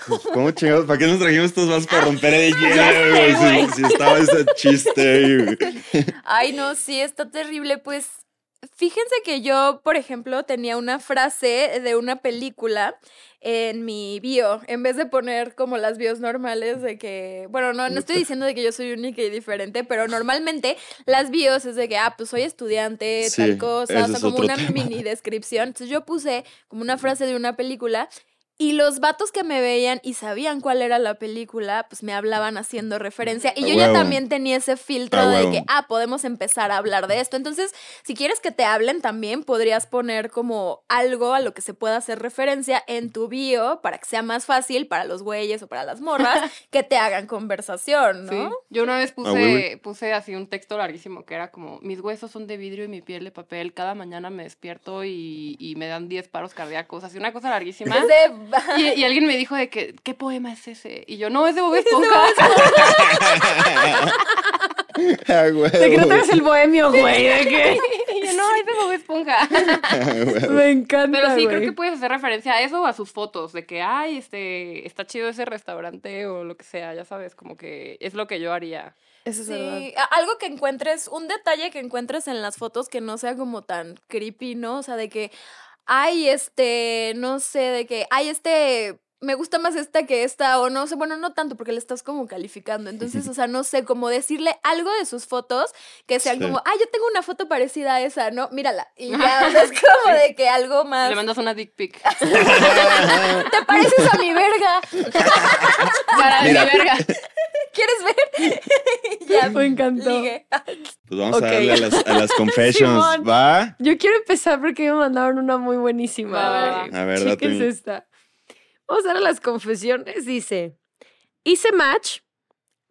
¿Cómo chingados? ¿Para qué nos trajimos estos vasos para romper el güey? Si, si estaba ese chiste güey. Ay, no, sí, está terrible. Pues fíjense que yo, por ejemplo, tenía una frase de una película en mi bio, en vez de poner como las bios normales de que, bueno, no, no estoy diciendo de que yo soy única y diferente, pero normalmente las bios es de que, ah, pues soy estudiante, Sí, tal cosa, o sea, como una tema. mini descripción. Entonces yo puse como una frase de una película y los vatos que me veían y sabían cuál era la película, pues me hablaban haciendo referencia. Y yo ya también tenía ese filtro de huevo. que, ah, podemos empezar a hablar de esto. Entonces, si quieres que te hablen también, podrías poner como algo a lo que se pueda hacer referencia en tu bio para que sea más fácil para los güeyes o para las morras que te hagan conversación, ¿no? Sí. Yo una vez puse, Ah, puse así un texto larguísimo que era como, mis huesos son de vidrio y mi piel de papel, cada mañana me despierto y, y me dan 10 paros cardíacos, así una cosa larguísima. Y, y alguien me dijo de que, ¿qué poema es ese? Y yo, no, es de Bob Esponja. Ah, güey. De que no te el bohemio, güey. De que. y yo, no, es de Bob Esponja. Me encanta. Pero sí, creo que puedes hacer referencia a eso o a sus fotos, de que, ay, este, está chido ese restaurante o lo que sea, ya sabes, como que es lo que yo haría. Eso es verdad. Sí, a- algo que encuentres, un detalle que encuentres en las fotos que no sea como tan creepy, ¿no? O sea, de que, ay, este, no sé, de que, ay, este, me gusta más esta que esta, o no sé, bueno, no tanto porque le estás como calificando. Entonces, o sea, no sé, como decirle algo de sus fotos que sean Sí. como, ay, yo tengo una foto parecida a esa, ¿no? Mírala. Y ya, o sea, es como de que algo más. Le mandas una dick pic. Te pareces a mi verga. Para mi verga. ¿Quieres ver? ya, Me encantó. ligue. Pues vamos a darle a las, a las confessions, Simón. ¿va? Yo quiero empezar porque me mandaron una muy buenísima. Va, va. A ver, date Chéquense un- esta. Vamos a dar a las confesiones. Dice: Hice match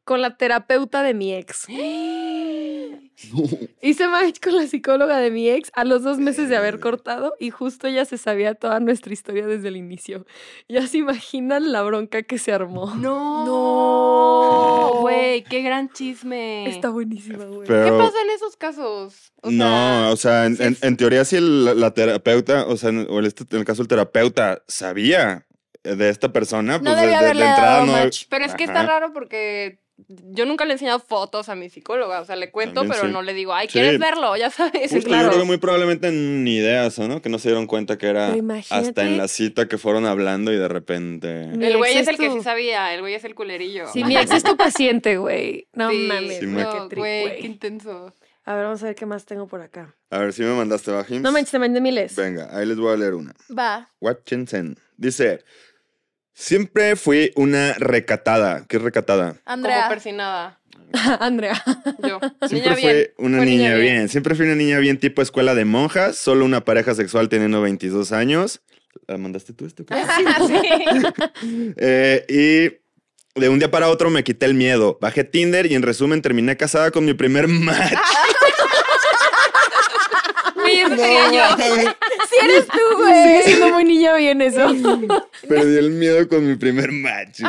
con la terapeuta de mi ex. Hice match con la psicóloga de mi ex a los dos meses de haber cortado y justo ella se sabía toda nuestra historia desde el inicio. Ya se imaginan la bronca que se armó. No. No. Güey, qué gran chisme. Está buenísima, güey. Pero- ¿Qué pasa en esos casos? O no, o sea, en, en- en teoría si el- la terapeuta, o sea, en, o en este- en el caso del terapeuta, sabía de esta persona, No pues de, debía de- de entrada no... match. Pero es que está Ajá. raro porque yo nunca le he enseñado fotos a mi psicóloga. O sea, le cuento, También pero sí. no le digo, ay, Sí. ¿quieres verlo? Ya sabes. Justo, yo creo que muy probablemente ni ideas, ¿no? Que no se dieron cuenta que era hasta en la cita que fueron hablando y de repente... Mi El güey es el que sí sabía, el güey es el culerillo. Sí, mi ex es tu paciente, güey. No Sí, mames, qué no, trip, güey, qué intenso. A ver, vamos a ver qué más tengo por acá. A ver, si me mandaste bajims. No manches, te mandé miles. Venga, ahí les voy a leer una. Va. Watchensen. Dice, siempre fui una recatada. ¿Qué es recatada? Andrea. Como persinada. Andrea. Yo. Siempre niña fui bien. una Fue niña, bien. Siempre fui una niña bien tipo escuela de monjas, solo una pareja sexual teniendo 22 años. ¿La mandaste tú esto? sí. Eh, y de un día para otro me quité el miedo. Bajé Tinder y en resumen terminé casada con mi primer match. Güey, eso sería yo. Sí eres tú, güey. Sigue siendo muy niña bien eso. Perdí el miedo con mi primer match.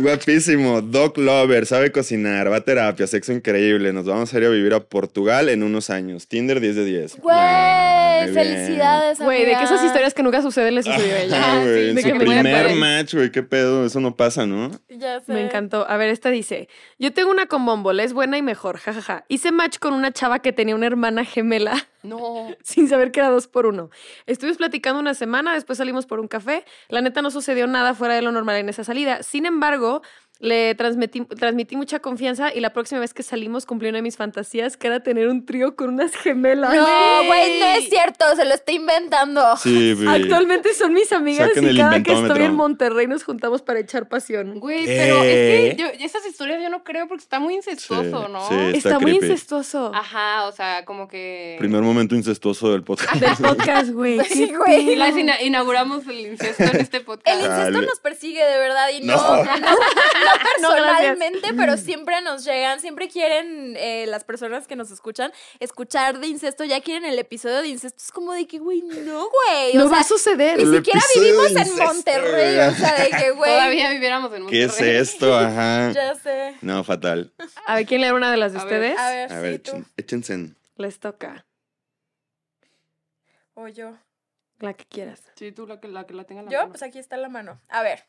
Guapísimo, dog lover, sabe cocinar, va a terapia, sexo increíble. Nos vamos a ir a vivir a Portugal en unos años. Tinder 10 de 10. Güey, Ah, felicidades, Güey, de que esas historias que nunca suceden le sucedió a Ah, ella. güey, sí, en de su que me primer match, güey, qué pedo, eso no pasa, ¿no? Ya sé. Me encantó. A ver, esta dice: Yo tengo una con Bumble, es buena y mejor, jajaja. Hice match con una chava que tenía una hermana gemela No. sin saber que era dos por uno. Estuvimos platicando una semana, después salimos por un café. La neta no sucedió nada fuera de lo normal en esa salida. Sin embargo, le transmití, transmití mucha confianza y la próxima vez que salimos cumplí una de mis fantasías, que era tener un trío con unas gemelas. No, güey, no es cierto, se lo está inventando. Sí, güey. Actualmente son mis amigas Saquen y el cada que estoy en Monterrey nos juntamos para echar pasión. Güey, pero es que yo, esas historias yo no creo porque está muy incestuoso, ¿no? sí. Está, Está muy creepy. incestuoso. Ajá, o sea, como que... Primer momento incestuoso del podcast. Del podcast, güey. Sí, güey. Las ina- inauguramos el incesto en este El podcast. incesto Dale. nos persigue de verdad y no, No. no, no personalmente, pero siempre nos llegan, siempre quieren eh, las personas que nos escuchan escuchar de incesto, ya quieren el episodio de incesto. Es como de que, güey, no, güey. No o sea, va a suceder. ni El siquiera vivimos en Monterrey, o sea, de que, güey. Todavía viviéramos en ¿Qué Monterrey. es esto? Ajá. Ya sé. No, fatal. A ver, ¿quién lee una de las de A ver, ustedes? A ver, A sí, ver, échense. Les toca. O yo. La que quieras. Sí, tú la que la, que la tenga en la Yo, mano. pues aquí está la mano. A ver.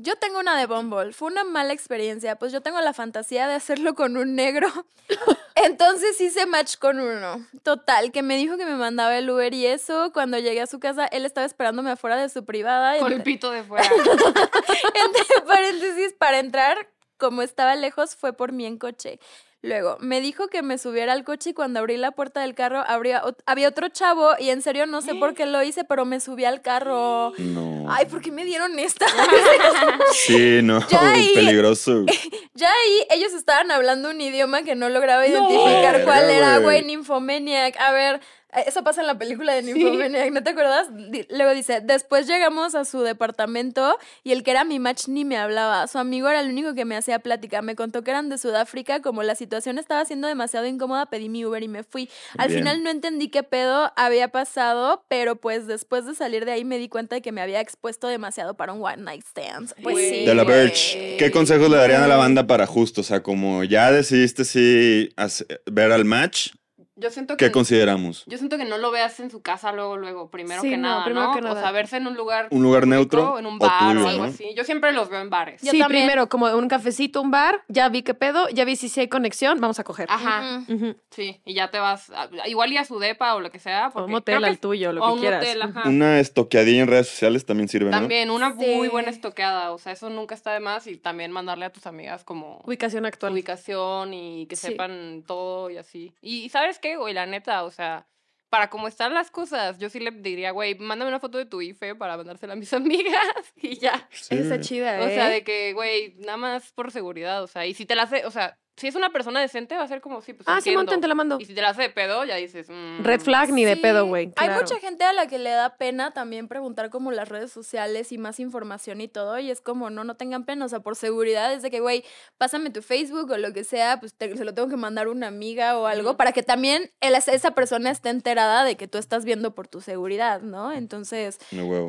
Yo tengo una de Bumble. Fue una mala experiencia. Pues yo tengo la fantasía de hacerlo con un negro. Entonces hice match con uno. Total, que me dijo que me mandaba el Uber y eso. Cuando llegué a su casa, él estaba esperándome afuera de su privada. Con el pito de fuera. entre paréntesis, para entrar, como estaba lejos, fue por mí en coche. Luego, me dijo que me subiera al coche y cuando abrí la puerta del carro habría había otro chavo y en serio no sé por qué lo hice, pero me subí al carro. No. Ay, ¿por qué me dieron esta? Sí, no. Ya ahí- Peligroso. ya ahí ellos estaban hablando un idioma que no lograba identificar cuál era, güey. Nymphomaniac. A ver, eh, eso pasa en la película de Nymphomaniac, ¿no te acuerdas? Luego dice, después llegamos a su departamento y el que era mi match ni me hablaba. Su amigo era el único que me hacía plática. Me contó que eran de Sudáfrica. Como la situación estaba siendo demasiado incómoda, pedí mi Uber y me fui. Al Bien. final no entendí qué pedo había pasado, pero pues después de salir de ahí me di cuenta de que me había expuesto demasiado para un one night stand. Pues sí. De la. Verge, ¿qué consejos le darían a la banda para justo? O sea, como ya decidiste sí hace- ver al match, Yo siento que ¿qué consideramos? Yo siento que no lo veas en su casa luego, luego, primero Sí, que no, nada, primero ¿no? que nada. O sea, verse en un lugar ¿Un lugar público, neutro en un o bar tuyo, o algo no? así. Yo siempre los veo en bares. Yo sí, también. primero, como un cafecito, un bar, ya vi qué pedo, ya vi si sí hay conexión, vamos a coger. Ajá. Sí, y ya te vas, a- igual y a su depa o lo que sea. O un motel al tuyo, lo o que un quieras. motel, ajá. Una estoqueadilla en redes sociales también sirve, ¿no? También, una Sí. muy buena estoqueada, o sea, eso nunca está de más y también mandarle a tus amigas como Ubicación actual. ubicación y que Sí. sepan todo y así. Y, y ¿sabes qué, güey? La neta, o sea, para cómo están las cosas, yo sí le diría, güey, mándame una foto de tu IFE para mandársela a mis amigas y ya. Sí. Esa chida, O ¿eh? sea, de que, güey, nada más por seguridad, o sea, y si te la hace, o sea, si es una persona decente va a ser como, sí, pues Ah, sí, monten, te la mando. Y si te la hace de pedo, ya dices, mm, Red flag ni de pedo, güey. Hay mucha gente a la que le da pena también preguntar como las redes sociales y más información y todo. Y es como, no, no tengan pena. O sea, por seguridad, es de que, güey, pásame tu Facebook o lo que sea, pues te- se lo tengo que mandar a una amiga o algo, para que también el- esa persona esté enterada de que tú estás viendo por tu seguridad, ¿no? Entonces,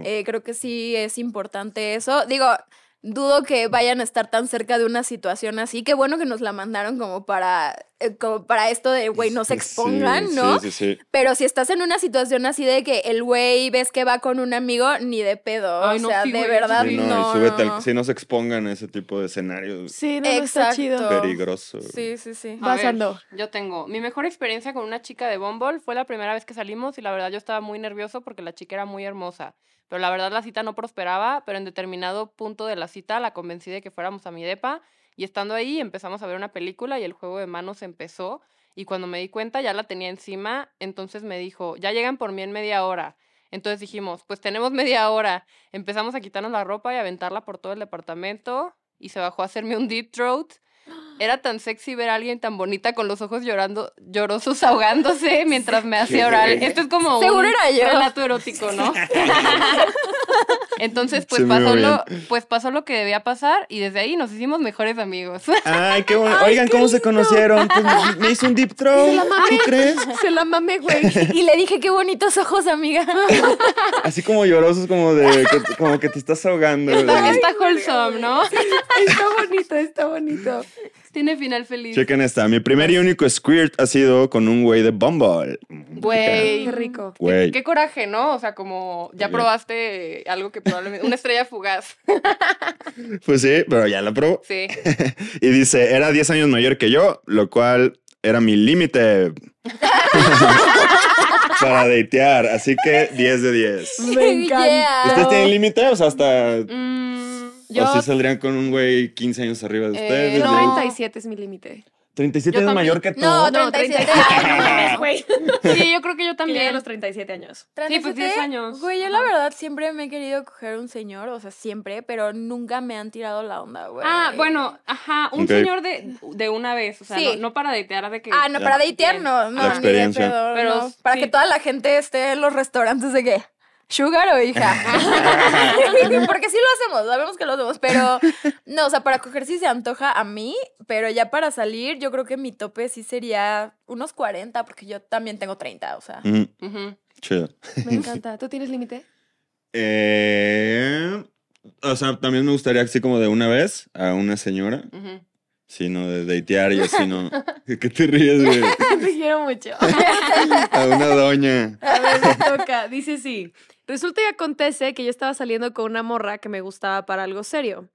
eh, creo que sí es importante eso. Digo, dudo que vayan a estar tan cerca de una situación así. Qué bueno que nos la mandaron como para, como para esto de, güey, no se Sí, expongan, ¿no? Sí, sí, sí. Pero si estás en una situación así de que el güey ves que va con un amigo, ni de pedo. Ay, o no, sea, sí, de güey, verdad, Sí, no, no. y súbete no, al- sí, no se expongan a ese tipo de escenarios Sí, no, no está Exacto. chido. peligrosos. Sí, sí, sí. A Vas, ver, Ando. Yo tengo. Mi mejor experiencia con una chica de Bumble fue la primera vez que salimos y la verdad yo estaba muy nervioso porque la chica era muy hermosa. Pero la verdad la cita no prosperaba, pero en determinado punto de la cita la convencí de que fuéramos a mi depa y estando ahí empezamos a ver una película y el juego de manos empezó y cuando me di cuenta ya la tenía encima, entonces me dijo, ya llegan por mí en media hora. Entonces dijimos, pues tenemos media hora. Empezamos a quitarnos la ropa y aventarla por todo el departamento y se bajó a hacerme un deep throat. Era tan sexy ver a alguien tan bonita con los ojos llorando, llorosos ahogándose mientras me hacía oral. Esto es como Seguro un era yo. relato erótico, ¿no? Entonces, pues pasó, lo, pues pasó lo que debía pasar y desde ahí nos hicimos mejores amigos. Ay, qué bueno. Oigan, ¿cómo se conocieron? Pues me- me hizo un deep throat. ¿Tú crees? Se la mamé, güey. Y le dije, qué bonitos ojos, amiga. Así como llorosos, como de que, como que te estás ahogando. Está, está wholesome, ¿no? está bonito, está bonito. Tiene final feliz. Chequen esta. Mi primer y único squirt ha sido con un güey de Bumble. Güey. Qué rico. Güey. Qué coraje, ¿no? O sea, como ya probaste algo que probablemente. Una estrella fugaz. Pues sí, pero ya la probó. Sí. Y dice, era 10 años mayor que yo, lo cual era mi límite para datear. Así que 10 de 10. Me encanta. Yeah. ¿Ustedes tienen límite? O sea, hasta... Mm, Yo- ¿O si saldrían con un güey 15 años arriba de Eh, ustedes? De- no. 37 es mi límite. 37 Yo años también. mayor que tú. No, No, 37 años, güey. sí, yo creo que yo También también. los 37 años. Sí, pues 10 años. Güey, yo la verdad siempre me he querido coger un señor, o sea, siempre, pero nunca me han tirado la onda, güey. Ah, bueno, ajá, un señor de, de una vez, o sea, Sí. no, no para datear de que... Ah, no, Ya. para datear no, no, La ni de experiencia. pedo, Pero no. Para sí. que toda la gente esté en los restaurantes de qué. ¿Sugar o hija? Porque sí lo hacemos, sabemos que lo hacemos, pero no, o sea, para coger sí se antoja a mí, pero ya para salir yo creo que mi tope sí sería unos 40, porque yo también tengo 30, o sea. Ujú. Chido. Me encanta. ¿Tú tienes límite? Eh, o sea, también me gustaría así como de una vez a una señora. Ujú. Sí, no, de datear y así, ¿no? ¿Qué te ríes, güey? Te quiero mucho. A una doña. A ver, me toca. Dice sí. Resulta y acontece que yo estaba saliendo con una morra que me gustaba para algo serio.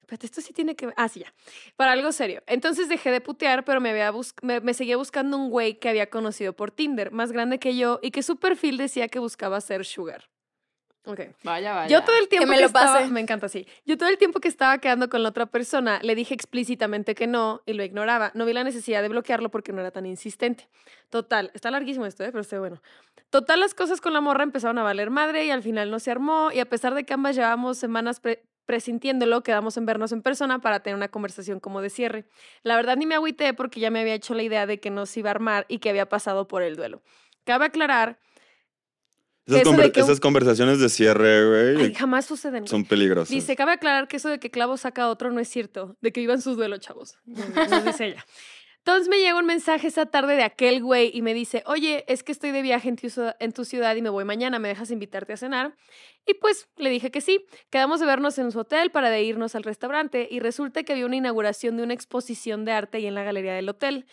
Espérate, esto sí tiene que ver. Ah, sí, ya. Para algo serio. Entonces dejé de putear, pero me, había me, me seguía buscando un güey que había conocido por Tinder, más grande que yo, y que su perfil decía que buscaba ser sugar. Ok. Vaya, vaya. Yo todo el tiempo me que, lo estaba, pase. me encanta así. Yo todo el tiempo que estaba quedando con la otra persona le dije explícitamente que no y lo ignoraba. No vi la necesidad de bloquearlo porque no era tan insistente. Total, está larguísimo esto, ¿eh? pero está bueno. Total, las cosas con la morra empezaron a valer madre y al final no se armó y a pesar de que ambas llevábamos semanas pre- presintiéndolo, quedamos en vernos en persona para tener una conversación como de cierre. La verdad ni me agüité porque ya me había hecho la idea de que no se iba a armar y que había pasado por el duelo. Cabe aclarar, Esas, eso conver- de que un- esas conversaciones de cierre, ay, güey, jamás suceden. son peligrosas. Dice, cabe aclarar que eso de que clavo saca a otro no es cierto, de que vivan sus duelos, chavos. Nos dice ella. Entonces me llega un mensaje esa tarde de aquel güey y me dice, oye, es que estoy de viaje en tu, ciudad- en tu ciudad y me voy mañana, ¿me dejas invitarte a cenar? Y pues le dije que sí. Quedamos de vernos en su hotel para de irnos al restaurante y resulta que había una inauguración de una exposición de arte ahí en la galería del hotel.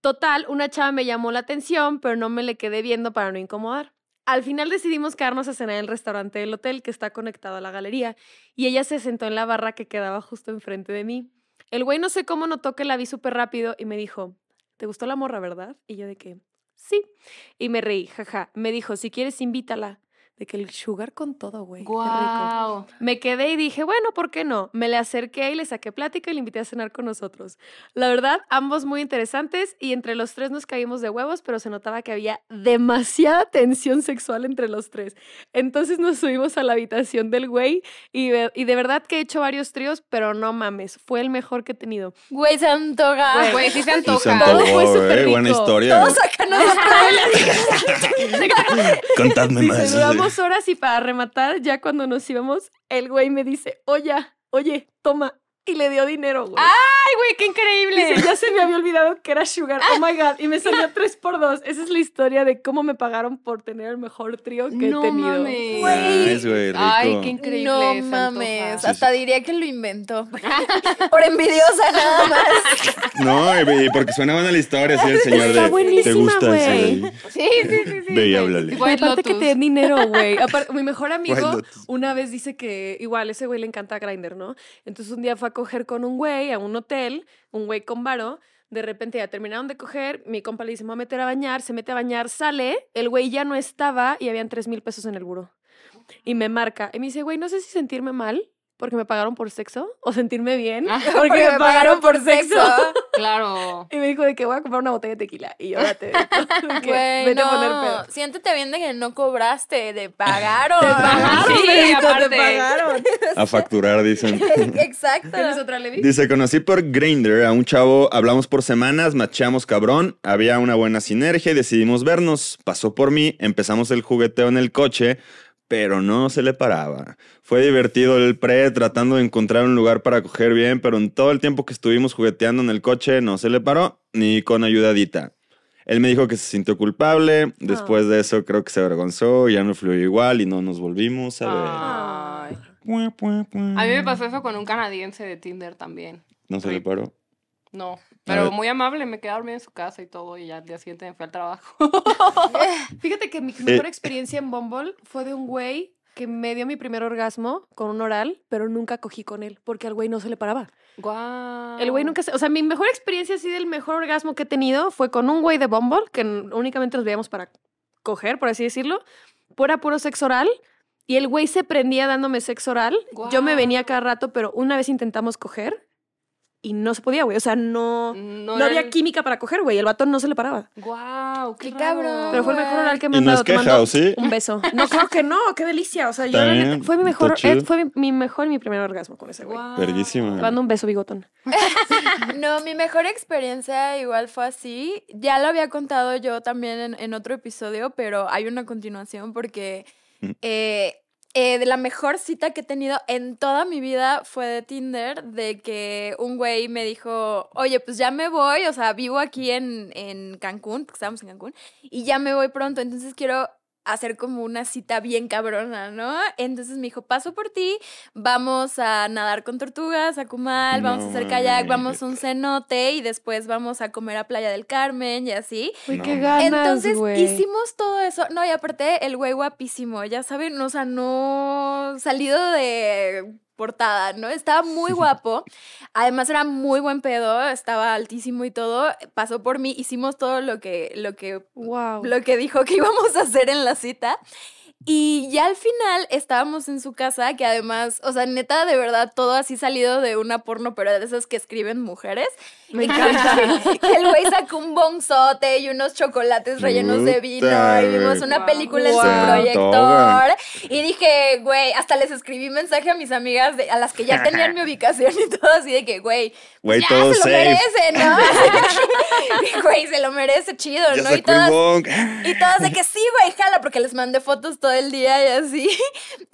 Total, una chava me llamó la atención, pero no me le quedé viendo para no incomodar. Al final decidimos quedarnos a cenar en el restaurante del hotel que está conectado a la galería y ella se sentó en la barra que quedaba justo enfrente de mí. El güey no sé cómo notó que la vi súper rápido y me dijo, ¿te gustó la morra, verdad? Y yo de que, sí. Y me reí, jaja. Me dijo, si quieres, invítala. De que el sugar con todo, güey. Qué rico. Guau. Me quedé y dije, bueno, ¿por qué no? Me le acerqué y le saqué plática y le invité a cenar con nosotros. La verdad, ambos muy interesantes y entre los tres nos caímos de huevos, pero se notaba que había demasiada tensión sexual entre los tres. Entonces nos subimos a la habitación del güey y, de verdad que he hecho varios tríos, pero no mames, fue el mejor que he tenido. Güey, se antoja. Güey, sí se Sí se antoja. Todo fue súper eh, Buena rico. historia. Todos sácanos Contadme Dice, más. Horas y para rematar, ya cuando nos íbamos, el güey me dice, oye, oye, toma. Y le dio dinero, güey. Ay, güey, qué increíble. Dice, ya se me había olvidado que era Sugar. Oh my God. Y me salió tres por dos. Esa es la historia de cómo me pagaron por tener el mejor trío que no he tenido. mames. Nice, güey, rico. Ay, qué increíble. No mames, hasta diría que lo inventó. Por envidiosa nada más. No, porque suena buena la historia, sí, el señor Está de. ¿Te buenísima, gusta güey. ese? Sí, sí, sí, sí. Ve y háblale. White aparte que Lotus. te den dinero, güey. Aparte, mi mejor amigo una vez dice que igual ese güey le encanta Grinder, ¿no? Entonces un día fue a coger con un güey a un hotel, un güey con varo. De repente ya terminaron de coger, mi compa le dice, me voy a meter a bañar, se mete a bañar, sale, el güey ya no estaba y habían tres mil pesos en el buro. Y me marca. Y me dice, güey, no sé si sentirme mal porque me pagaron por sexo o sentirme bien Ah, porque, me pagaron por sexo. Claro. Y me dijo de que voy a comprar una botella de tequila. Y yo, date. de que Güey, vete a poner no. pedo. Siéntete bien de que no cobraste, de pagaron. pagaron, Sí, te pagaron. A facturar, dicen. Exacto. ¿Tienes otra, Levi? Dice, conocí por Grindr a un chavo, hablamos por semanas, macheamos cabrón, había una buena sinergia y decidimos vernos. Pasó por mí, empezamos el jugueteo en el coche, pero no se le paraba. Fue divertido el pre, tratando de encontrar un lugar para coger bien, pero en todo el tiempo que estuvimos jugueteando en el coche no se le paró, ni con ayudadita. Él me dijo que se sintió culpable, después de eso creo que se avergonzó, ya no fluyó igual y no nos volvimos a ver. Ay. A mí me pasó eso con un canadiense de Tinder también. No se le paró. No, pero muy amable, me quedé a dormir en su casa y todo, y ya al día siguiente me fui al trabajo. Fíjate que Eh. mi mejor experiencia en Bumble fue de un güey que me dio mi primer orgasmo con un oral, pero nunca cogí con él porque al güey no se le paraba. Guau. El güey nunca se... O sea, mi mejor experiencia así del mejor orgasmo que he tenido fue con un güey de Bumble, que únicamente nos veíamos para coger, por así decirlo. Era puro sexo oral. Y el güey se prendía dándome sexo oral. Yo me venía cada rato, pero una vez intentamos coger y no se podía, güey. O sea, no... No, No, había el- química para coger, güey. El batón no se le paraba. Guau, qué, cabrón. Pero fue el mejor oral que me han no dado. es Te queja, mando ¿o sí? Un beso. No, claro que no. Qué delicia. O sea, yo fue mi mejor, eh, fue mi, mi mejor y mi primer orgasmo con ese güey. Verguísima. Te mando un beso, bigotón. No, mi mejor experiencia igual fue así. Ya lo había contado yo también en, en otro episodio, pero hay una continuación porque Mm. eh, eh, de la mejor cita que he tenido en toda mi vida fue de Tinder, de que un güey me dijo, oye, pues ya me voy, o sea, vivo aquí en, en Cancún, porque estábamos en Cancún, y ya me voy pronto, entonces quiero hacer como una cita bien cabrona, ¿no? Entonces me dijo, paso por ti, vamos a nadar con tortugas, a Cumal, vamos a hacer kayak, vamos a un cenote y después vamos a comer a Playa del Carmen y así. Uy, No, qué ganas, Entonces hicimos todo eso. No, y aparte el güey guapísimo, ya saben, o sea, no salido de portada, ¿no? Estaba muy guapo. Además era muy buen pedo, estaba altísimo y todo. Pasó por mí, hicimos todo lo que, lo que, Wow. lo que dijo que íbamos a hacer en la cita. Y ya al final estábamos en su casa, que además, o sea, neta, de verdad, todo así salido de una porno, pero de esas que escriben mujeres. Me encanta. que el güey sacó un bonzote y unos chocolates rellenos de vino y vimos una Wow. película en Wow. su Toga. proyector. Y dije, güey, hasta les escribí mensaje a mis amigas de- a las que ya tenían mi ubicación y todo así de que, güey, Güey, ya todo se lo safe. merece, ¿no? Y, güey, se lo merece chido, Ya ¿no? Y todas, y todas de que sí, güey, jala, porque les mandé fotos todo el día y así.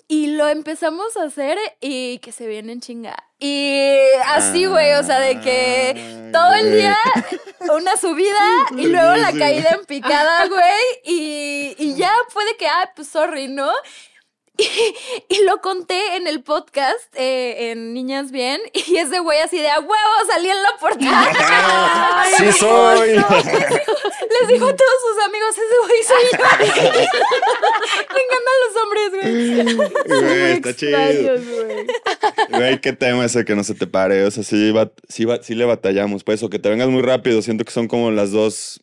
Y lo empezamos a hacer y que se vienen chinga. Y así, güey, o sea, de que todo el día una subida y luego la caída en picada, güey. Y, y ya fue de que, ah, pues sorry, ¿no? Y, lo conté en el podcast, eh, en Niñas Bien, y ese güey así de a huevo salí en la portada. Sí soy. Les dijo a todos sus amigos, ese güey soy yo. Me encantan los hombres, güey. Güey, está chido. Güey, qué tema ese que no se te pare. O sea, sí, bat- sí, sí le batallamos, pues, o que te vengas muy rápido. Siento que son como las dos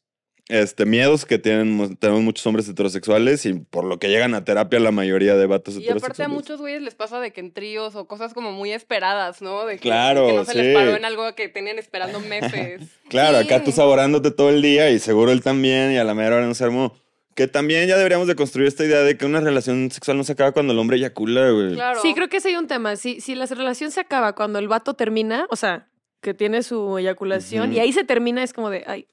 este, miedos que tienen, tenemos muchos hombres heterosexuales y por lo que llegan a terapia la mayoría de vatos Y aparte a heterosexuales. muchos güeyes les pasa de que en tríos o cosas como muy esperadas, ¿no? De que, Claro, que no se sí. les paró en algo que tenían esperando meses. Claro, Sí. acá tú saborándote todo el día y seguro él también y a la mera hora no se armó. Que también ya deberíamos de construir esta idea de que una relación sexual no se acaba cuando el hombre eyacula, güey. Claro. Sí, creo que ese hay un tema. Si, si la relación se acaba cuando el vato termina, o sea, que tiene su eyaculación y ahí se termina, es como de, ay,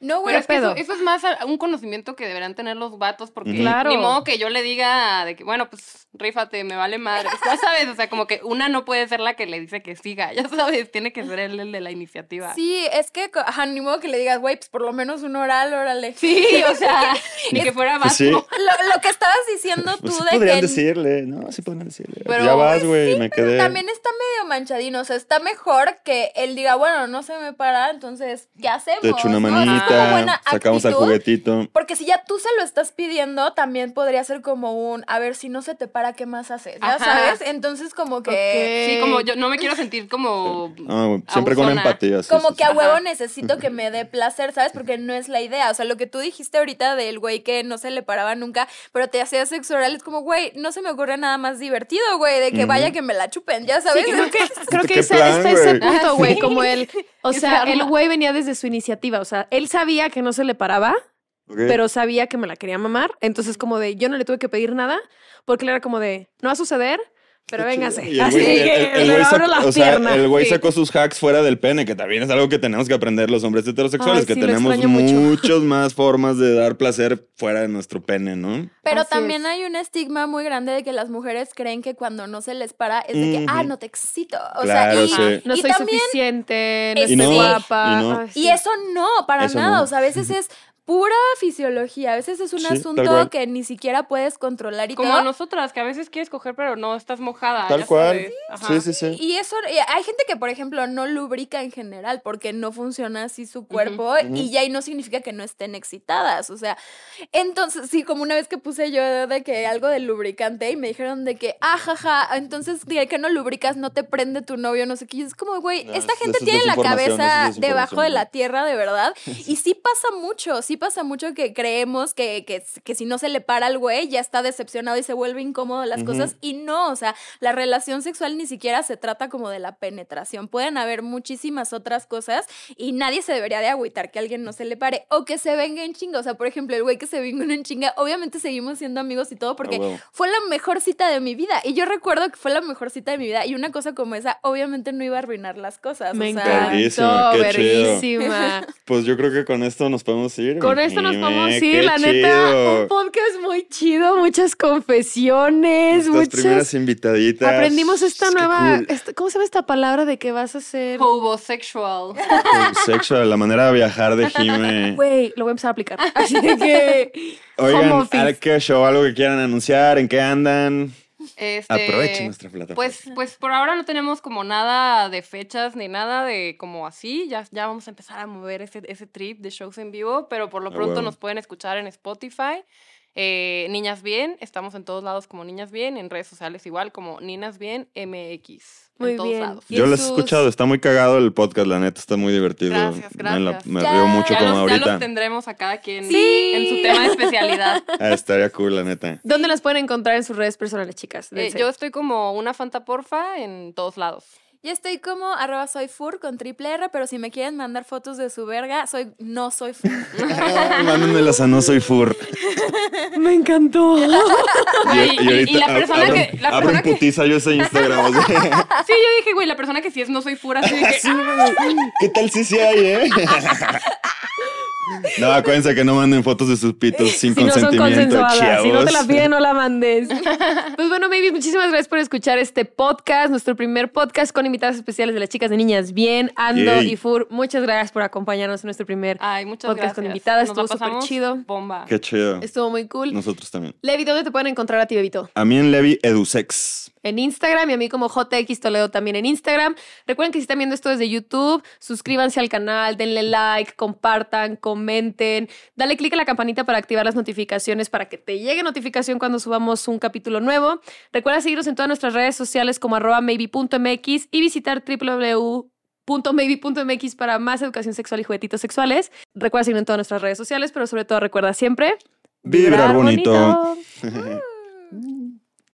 No, güey. Pero es que eso, eso es más un conocimiento que deberían tener los vatos, porque. Claro. ni modo que yo le diga de que, bueno, pues rífate, me vale madre. Ya sabes, o sea, como que una no puede ser la que le dice que siga, ya sabes, tiene que ser él el de la iniciativa. Sí, es que, ajá, ni modo que le digas, güey, pues por lo menos un oral, órale. Sí, o sea, ni que fuera vato. Pues sí. Lo, lo que estabas diciendo tú Pues sí de podrían que... decirle, no, sí podrían decirle. Pero- ya vas, güey, me Pero quedé. también está medio manchadino, o sea, está mejor que él diga, bueno, no se me para, entonces, ¿qué hacemos? Te echo una manita, sacamos al actitud. juguetito. Porque si ya tú se lo estás pidiendo, también podría ser como un, a ver, si no se te para, ¿qué más haces? ¿Ya Ajá. sabes? Entonces como que... Sí, como yo no me quiero sentir como. Ah, siempre con empatía. sí, Como sí, que sí. a huevo Ajá. necesito que me dé placer, ¿sabes? Porque no es la idea. O sea, lo que tú dijiste ahorita del güey que no se le paraba nunca, pero te hacía sexo oral, es como, güey, no se me ocurre nada más divertido, güey, de que vaya que me la chupen, ¿ya sabes? Sí, creo que, creo que ¿Qué ese- plan, está ese güey? punto, güey, como él, o sea, se el güey venía desde su iniciativa, o sea, él sabía que no se le paraba, Ok. pero sabía que me la quería mamar, entonces como de, yo no le tuve que pedir nada, porque él era como de, no va a suceder, pero véngase. Y el Así güey- que el- el- el le güey abro sacó- la o sea, pierna. el güey Sí. sacó sus hacks fuera del pene, que también es algo que tenemos que aprender los hombres heterosexuales, Ay, que sí, lo tenemos muchas más formas de dar placer fuera de nuestro pene, ¿no? Pero Así también es. hay un estigma muy grande de que las mujeres creen que cuando no se les para es de que, Ujú. ah, no te excito. O Claro, sea, y, sí. No y soy también suficiente, no estoy no, guapa. y no. Ay, Y eso no, para Eso nada. no. O sea, a veces es pura fisiología. A veces es un Sí, asunto que ni siquiera puedes controlar y Como todo. nosotras, que a veces quieres coger, pero no estás mojada. Tal cual. Sí, sí, sí. Y eso, y hay gente que, por ejemplo, no lubrica en general porque no funciona así su cuerpo y ya ahí no significa que no estén excitadas. O sea, entonces, sí, como una vez que puse yo de que algo de lubricante y me dijeron de que, ah, jaja, entonces de que no lubricas, no te prende tu novio, no sé qué. Y es como, güey, No, esta gente tiene la cabeza debajo de la tierra, de verdad. Y sí pasa mucho, sí pasa mucho que creemos que, que, que si no se le para al güey, ya está decepcionado y se vuelve incómodo las cosas. Y no, o sea, la relación sexual ni siquiera se trata como de la penetración. Pueden haber muchísimas otras cosas y nadie se debería de agüitar que a alguien no se le pare o que se venga en chinga. O sea, por ejemplo, el güey que se venga en chinga, obviamente seguimos siendo amigos y todo porque A huevo. fue la mejor cita de mi vida. Y yo recuerdo que fue la mejor cita de mi vida y una cosa como esa obviamente no iba a arruinar las cosas. Me o sea, encantó, qué chido. Pues yo creo que con esto nos podemos ir. Con esto nos podemos qué ir, la neta, chido. un podcast muy chido, muchas confesiones, Nuestras primeras muchas... invitaditas. Aprendimos esta nueva, cool. esta- ¿cómo se llama esta palabra de que vas a hacer? Homosexual. Sexual, la manera de viajar de Jime. Güey, lo voy a empezar a aplicar. Así de que... Oigan, office. ¿al qué show? ¿Algo que quieran anunciar? ¿En qué andan? Este, Aprovechen nuestra plataforma. Pues, pues por ahora no tenemos como nada de fechas ni nada de como así. Ya, ya vamos a empezar a mover ese, ese trip de shows en vivo, pero por lo pronto nos pueden escuchar en Spotify, Eh, Niñas Bien, estamos en todos lados como Niñas Bien, en redes sociales igual como Niñas Bien MX. Muy en todos bien. lados. Yo los he escuchado, está muy cagado el podcast, la neta, está muy divertido. Gracias, Me, la- gracias. me Ya. río mucho Ya como los, ya los tendremos a cada quien Sí. en su tema de especialidad. Ah, estaría cool, la neta. ¿Dónde las pueden encontrar en sus redes personales, chicas? Eh, yo estoy como una Fanta Porfa en todos lados. Yo estoy como arroba soy fur con triple R, pero si me quieren mandar fotos de su verga, soy no soy fur. Ah, Mándenmelas a No Soy Fur. Me encantó. Ay, y- y la ab- persona que- la persona que- putiza yo ese Instagram. o sea. Sí, yo dije, güey, la persona que sí es no soy fura, así de que, Sí, güey. ¿Qué tal si sí hay, eh? No, acuérdense que no manden fotos de sus pitos sin Si no son consentimiento, consensuadas, si no te la piden, no la mandes. Pues bueno, baby, muchísimas gracias por escuchar este podcast, nuestro primer podcast con invitadas especiales de las chicas de Niñas Bien, Ando Yay. y Fur. Muchas gracias por acompañarnos en nuestro primer ay, muchas podcast gracias. con invitadas. Nos Estuvo súper chido. Bomba. Qué chido. Estuvo muy cool. Nosotros también. Levi, ¿dónde te pueden encontrar a ti, bebito? A mí en Levi Edusex. En Instagram y a mí como JX Toledo también en Instagram. Recuerden que si están viendo esto desde YouTube, suscríbanse al canal, denle like, compartan, comenten, dale click a la campanita para activar las notificaciones para que te llegue notificación cuando subamos un capítulo nuevo. Recuerda seguirnos en todas nuestras redes sociales como arroba maybe.mx y visitar www.maybe.mx para más educación sexual y juguetitos sexuales. Recuerda seguirnos en todas nuestras redes sociales, pero sobre todo recuerda siempre Vibrar bonito. bonito.